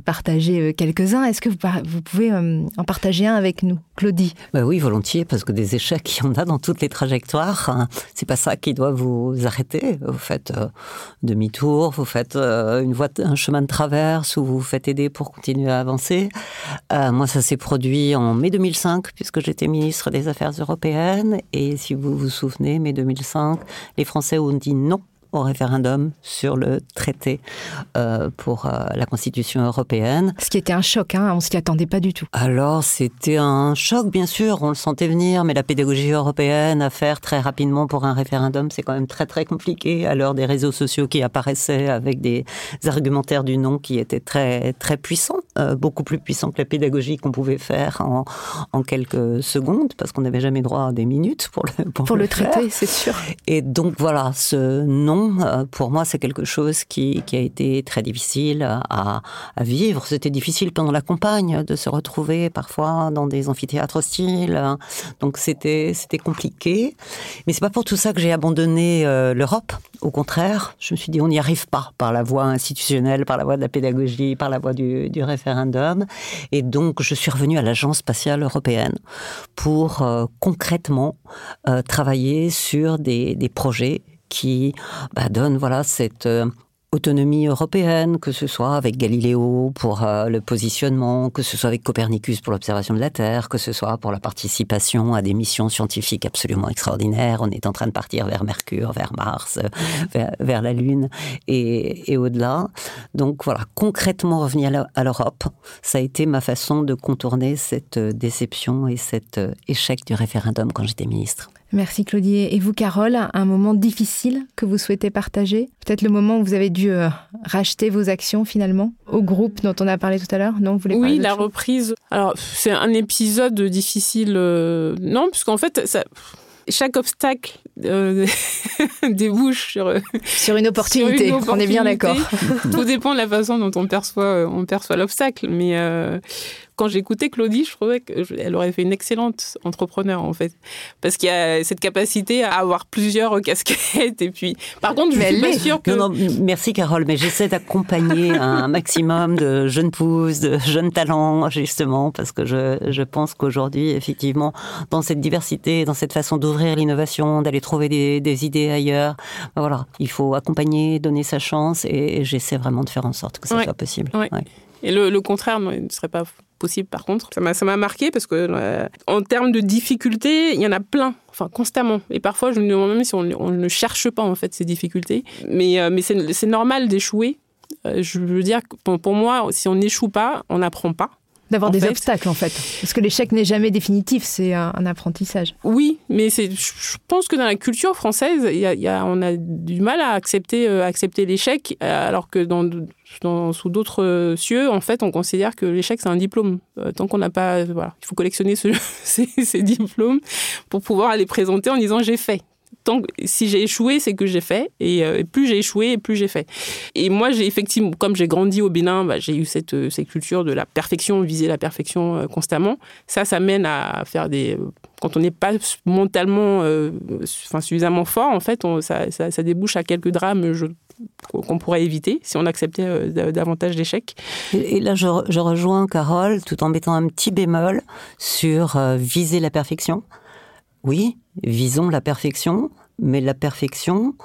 [SPEAKER 1] partagé quelques-uns. Est-ce que vous, pouvez en partager un avec nous? Claudie
[SPEAKER 2] bah Oui, volontiers, parce que des échecs, il y en a dans toutes les trajectoires. Hein. C'est pas ça qui doit vous arrêter. Vous faites euh, demi-tour, vous faites euh, une voie, un chemin de traverse ou vous, vous faites aider pour continuer à avancer. Euh, moi, ça s'est produit en mai 2005, puisque j'étais ministre des Affaires européennes. Et si vous vous souvenez, mai 2005, les Français ont dit non au référendum sur le traité euh, pour euh, la Constitution européenne.
[SPEAKER 1] Ce qui était un choc, hein, on s'y attendait pas du tout.
[SPEAKER 2] Alors c'était un choc, bien sûr, on le sentait venir, mais la pédagogie européenne à faire très rapidement pour un référendum, c'est quand même très très compliqué à l'heure des réseaux sociaux qui apparaissaient avec des argumentaires du non qui étaient très très puissants, euh, beaucoup plus puissants que la pédagogie qu'on pouvait faire en, en, quelques secondes, parce qu'on n'avait jamais droit à des minutes pour le
[SPEAKER 1] pour, pour le, le traité, c'est sûr.
[SPEAKER 2] Et donc voilà, ce non euh, pour moi, c'est quelque chose qui, a été très difficile à, vivre. C'était difficile pendant la campagne de se retrouver parfois dans des amphithéâtres hostiles. Donc c'était compliqué. Mais c'est pas pour tout ça que j'ai abandonné euh, l'Europe. Au contraire, je me suis dit on n'y arrive pas par la voie institutionnelle, par la voie de la pédagogie, par la voie du, référendum. Et donc je suis revenue à l'Agence spatiale européenne pour euh, concrètement travailler sur des projets qui bah, donne voilà cette euh, autonomie européenne, que ce soit avec Galiléo pour euh, le positionnement, que ce soit avec Copernicus pour l'observation de la Terre, que ce soit pour la participation à des missions scientifiques absolument extraordinaires. On est en train de partir vers Mercure, vers Mars, euh, vers, la Lune et, au-delà. Donc voilà, concrètement revenir à l'Europe, ça a été ma façon de contourner cette déception et cet échec du référendum quand j'étais ministre.
[SPEAKER 1] Merci Claudie. Et vous, Carole, un moment difficile que vous souhaitez partager? Peut-être le moment où vous avez dû euh, racheter vos actions finalement? Au groupe dont on a parlé tout à l'heure? Non, vous voulez
[SPEAKER 3] Oui, la reprise. Alors, c'est un épisode difficile. Euh, non, puisqu'en fait, ça chaque obstacle euh, [LAUGHS] débouche sur,
[SPEAKER 1] sur, une opportunité. On est bien d'accord.
[SPEAKER 3] Tout dépend de la façon dont on perçoit, on perçoit l'obstacle. Mais quand j'écoutais Claudie, je trouvais qu'elle aurait fait une excellente entrepreneur, en fait. Parce qu'il y a cette capacité à avoir plusieurs [LAUGHS] casquettes. Et puis, par contre, je suis pas sûre que.
[SPEAKER 2] Non, non, merci, Carole, mais j'essaie d'accompagner [LAUGHS] un maximum de jeunes pousses, de jeunes talents, justement, parce que je, je pense qu'aujourd'hui, effectivement, dans cette diversité, dans cette façon d'ouvrir l'innovation, d'aller trouver des, des, idées ailleurs, ben voilà, il faut accompagner, donner sa chance, et, j'essaie vraiment de faire en sorte que ça soit possible.
[SPEAKER 3] Ouais. Et le, le contraire ne serait pas possible par contre. Ça m'a, marqué parce que euh, en termes de difficultés, il y en a plein, enfin constamment. Et parfois, je me demande même si on, ne cherche pas en fait ces difficultés. Mais, euh, mais c'est, normal d'échouer. Euh, je veux dire, pour, pour moi, si on n'échoue pas, on n'apprend pas.
[SPEAKER 1] D'avoir des obstacles, en fait. Parce que l'échec n'est jamais définitif, c'est un, apprentissage.
[SPEAKER 3] Oui, mais je pense que dans la culture française, y y a, on a du mal à accepter, euh, accepter l'échec, alors que dans, dans, sous d'autres cieux, en fait, on considère que l'échec, c'est un diplôme. Euh, tant qu'on n'a pas... Voilà, il faut collectionner ce, [LAUGHS] ces, ces diplômes pour pouvoir les présenter en disant j'ai fait tant si j'ai échoué, c'est que j'ai fait. Euh, et, plus j'ai échoué, plus j'ai fait. Et moi, j'ai effectivement, comme j'ai grandi au Bénin, bah, j'ai eu cette, euh, cette culture de la perfection, viser la perfection euh, constamment. Ça, ça mène à faire des. Quand on n'est pas mentalement enfin, suffisamment fort, en fait, ça, ça, débouche à quelques drames qu'on pourrait éviter si on acceptait davantage d'échecs.
[SPEAKER 2] Et, là, je, rejoins Carole tout en mettant un petit bémol sur viser la perfection. Oui, visons la perfection, mais la perfection,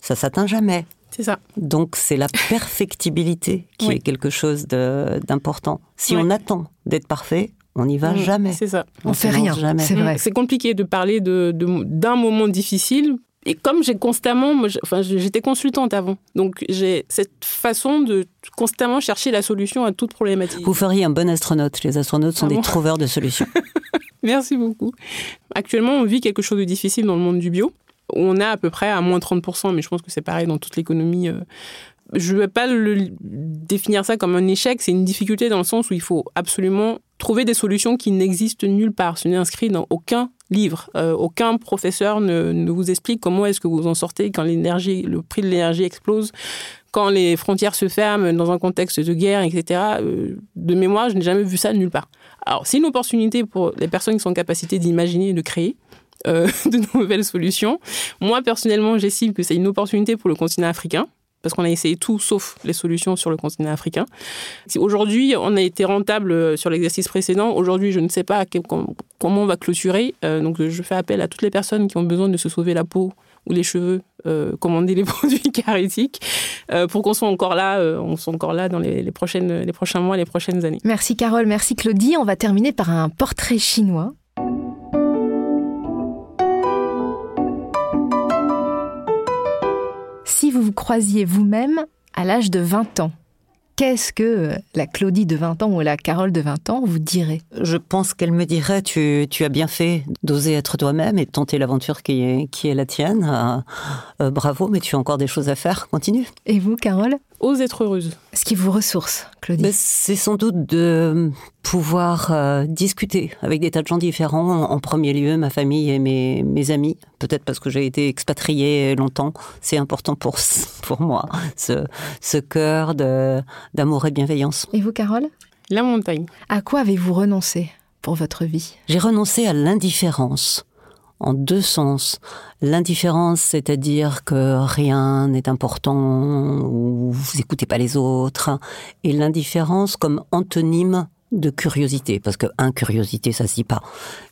[SPEAKER 2] ça s'atteint jamais.
[SPEAKER 3] C'est ça.
[SPEAKER 2] Donc c'est la perfectibilité qui est quelque chose d'important. Si on attend d'être parfait, on n'y va mm. jamais.
[SPEAKER 3] C'est ça.
[SPEAKER 1] On, ne fait rien. C'est vrai.
[SPEAKER 3] C'est compliqué de parler d'un de, moment difficile. Et comme j'ai constamment, enfin, j'étais consultante avant, donc j'ai cette façon de constamment chercher la solution à toute problématique.
[SPEAKER 2] Vous feriez un bon astronaute. Les astronautes sont ah des trouveurs de solutions. [LAUGHS]
[SPEAKER 3] Merci beaucoup. Actuellement, on vit quelque chose de difficile dans le monde du bio. On est à peu près à moins 30%, mais je pense que c'est pareil dans toute l'économie. Euh. Je ne vais pas le, définir ça comme un échec, c'est une difficulté dans le sens où il faut absolument trouver des solutions qui n'existent nulle part. Ce n'est inscrit dans aucun livre. Euh, aucun professeur ne, vous explique comment est-ce que vous en sortez quand l'énergie, le prix de l'énergie explose, quand les frontières se ferment dans un contexte de guerre, etc. Euh, de mémoire, je n'ai jamais vu ça nulle part. Alors, c'est une opportunité pour les personnes qui sont en capacité d'imaginer et de créer. Euh, [LAUGHS] de nouvelles solutions. Moi, personnellement, j'estime que c'est une opportunité pour le continent africain, parce qu'on a essayé tout sauf les solutions sur le continent africain. Aujourd'hui, on a été rentable euh, sur l'exercice précédent. Aujourd'hui, je ne sais pas comment on va clôturer. Euh, donc, je fais appel à toutes les personnes qui ont besoin de se sauver la peau ou les cheveux, euh, [LAUGHS] commander les produits carétiques pour qu'on soit encore là, on soit encore là dans les, prochaines, les prochains mois, les prochaines années.
[SPEAKER 1] Merci Carole, merci Claudie. On va terminer par un portrait chinois. Si vous vous croisiez vous-même à l'âge de 20 ans, qu'est-ce que euh, la Claudie de 20 ans ou la Carole de 20 ans vous dirait
[SPEAKER 2] Je pense qu'elle me dirait tu, tu as bien fait d'oser être toi-même et de tenter l'aventure qui est, qui est la tienne. Euh, euh, bravo, mais tu as encore des choses à faire. Continue.
[SPEAKER 1] Et vous, Carole?
[SPEAKER 3] Ose être heureuse.
[SPEAKER 1] Ce qui vous ressource, Claudie
[SPEAKER 2] C'est sans doute de pouvoir discuter avec des tas de gens différents. En premier lieu, ma famille et mes, mes amis. Peut-être parce que j'ai été expatriée longtemps. C'est important pour, pour moi, ce, ce cœur de d'amour et de bienveillance.
[SPEAKER 1] Et vous, Carole?
[SPEAKER 3] La montagne.
[SPEAKER 1] À quoi avez-vous renoncé pour votre vie?
[SPEAKER 2] J'ai renoncé à l'indifférence en deux sens. L'indifférence, c'est-à-dire que rien n'est important ou vous n'écoutez pas les autres, et l'indifférence comme antonyme de curiosité, parce que curiosité, ça se dit pas.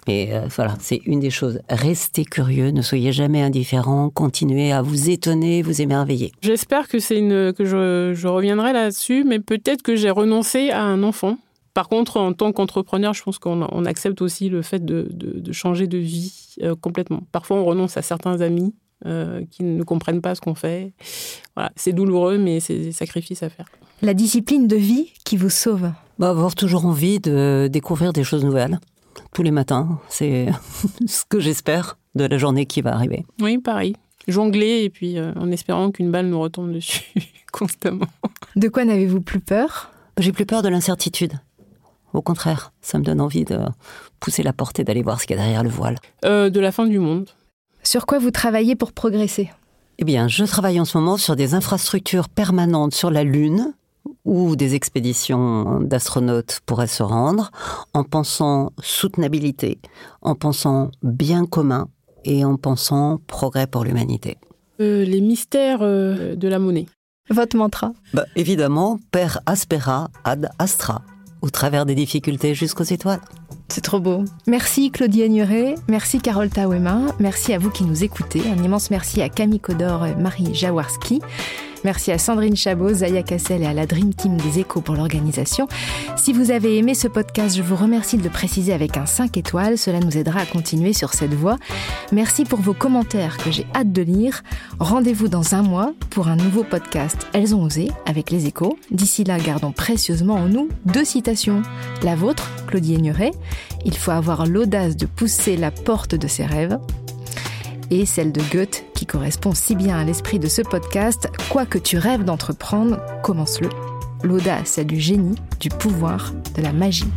[SPEAKER 2] Mais euh, voilà, c'est une des choses. Restez curieux, ne soyez jamais indifférent, continuez à vous étonner, vous émerveiller.
[SPEAKER 3] J'espère que c'est une que je, reviendrai là-dessus, mais peut-être que j'ai renoncé à un enfant. Par contre, en tant qu'entrepreneur, je pense qu'on accepte aussi le fait de, changer de vie euh, complètement. Parfois, on renonce à certains amis euh, qui ne comprennent pas ce qu'on fait. Voilà, c'est douloureux, mais c'est des sacrifices à faire.
[SPEAKER 1] La discipline de vie qui vous sauve
[SPEAKER 2] bah, Avoir toujours envie de découvrir des choses nouvelles. Tous les matins, c'est [LAUGHS] ce que j'espère de la journée qui va arriver.
[SPEAKER 3] Oui, pareil. Jongler et puis euh, en espérant qu'une balle nous retombe dessus [LAUGHS] constamment.
[SPEAKER 1] De quoi n'avez-vous plus peur?
[SPEAKER 2] J'ai plus peur de l'incertitude. Au contraire, ça me donne envie de pousser la porte et d'aller voir ce qu'il y a derrière le voile.
[SPEAKER 3] Euh, de la fin du monde.
[SPEAKER 1] Sur quoi vous travaillez pour progresser?
[SPEAKER 2] Eh bien, je travaille en ce moment sur des infrastructures permanentes sur la Lune, où des expéditions d'astronautes pourraient se rendre, en pensant soutenabilité, en pensant bien commun et en pensant progrès pour l'humanité.
[SPEAKER 3] Euh, les mystères euh, de la monnaie.
[SPEAKER 1] Votre mantra?
[SPEAKER 2] Bah, Évidemment, per aspera ad astra, au travers des difficultés jusqu'aux étoiles.
[SPEAKER 1] C'est trop beau. Merci Claudie Agnuret, merci Carole Tawema, merci à vous qui nous écoutez. Un immense merci à Camille Codor et Marie Jaworski. Merci à Sandrine Chabot, Zaya Cassel et à la Dream Team des Échos pour l'organisation. Si vous avez aimé ce podcast, je vous remercie de le préciser avec un 5 étoiles. Cela nous aidera à continuer sur cette voie. Merci pour vos commentaires que j'ai hâte de lire. Rendez-vous dans un mois pour un nouveau podcast Elles ont osé avec les Échos. D'ici là, gardons précieusement en nous deux citations. La vôtre, Claudie Aigneret. Il faut avoir l'audace de pousser la porte de ses rêves et celle de Goethe qui correspond si bien à l'esprit de ce podcast. Quoi que tu rêves d'entreprendre, commence-le. L'audace a du génie, du pouvoir, de la magie.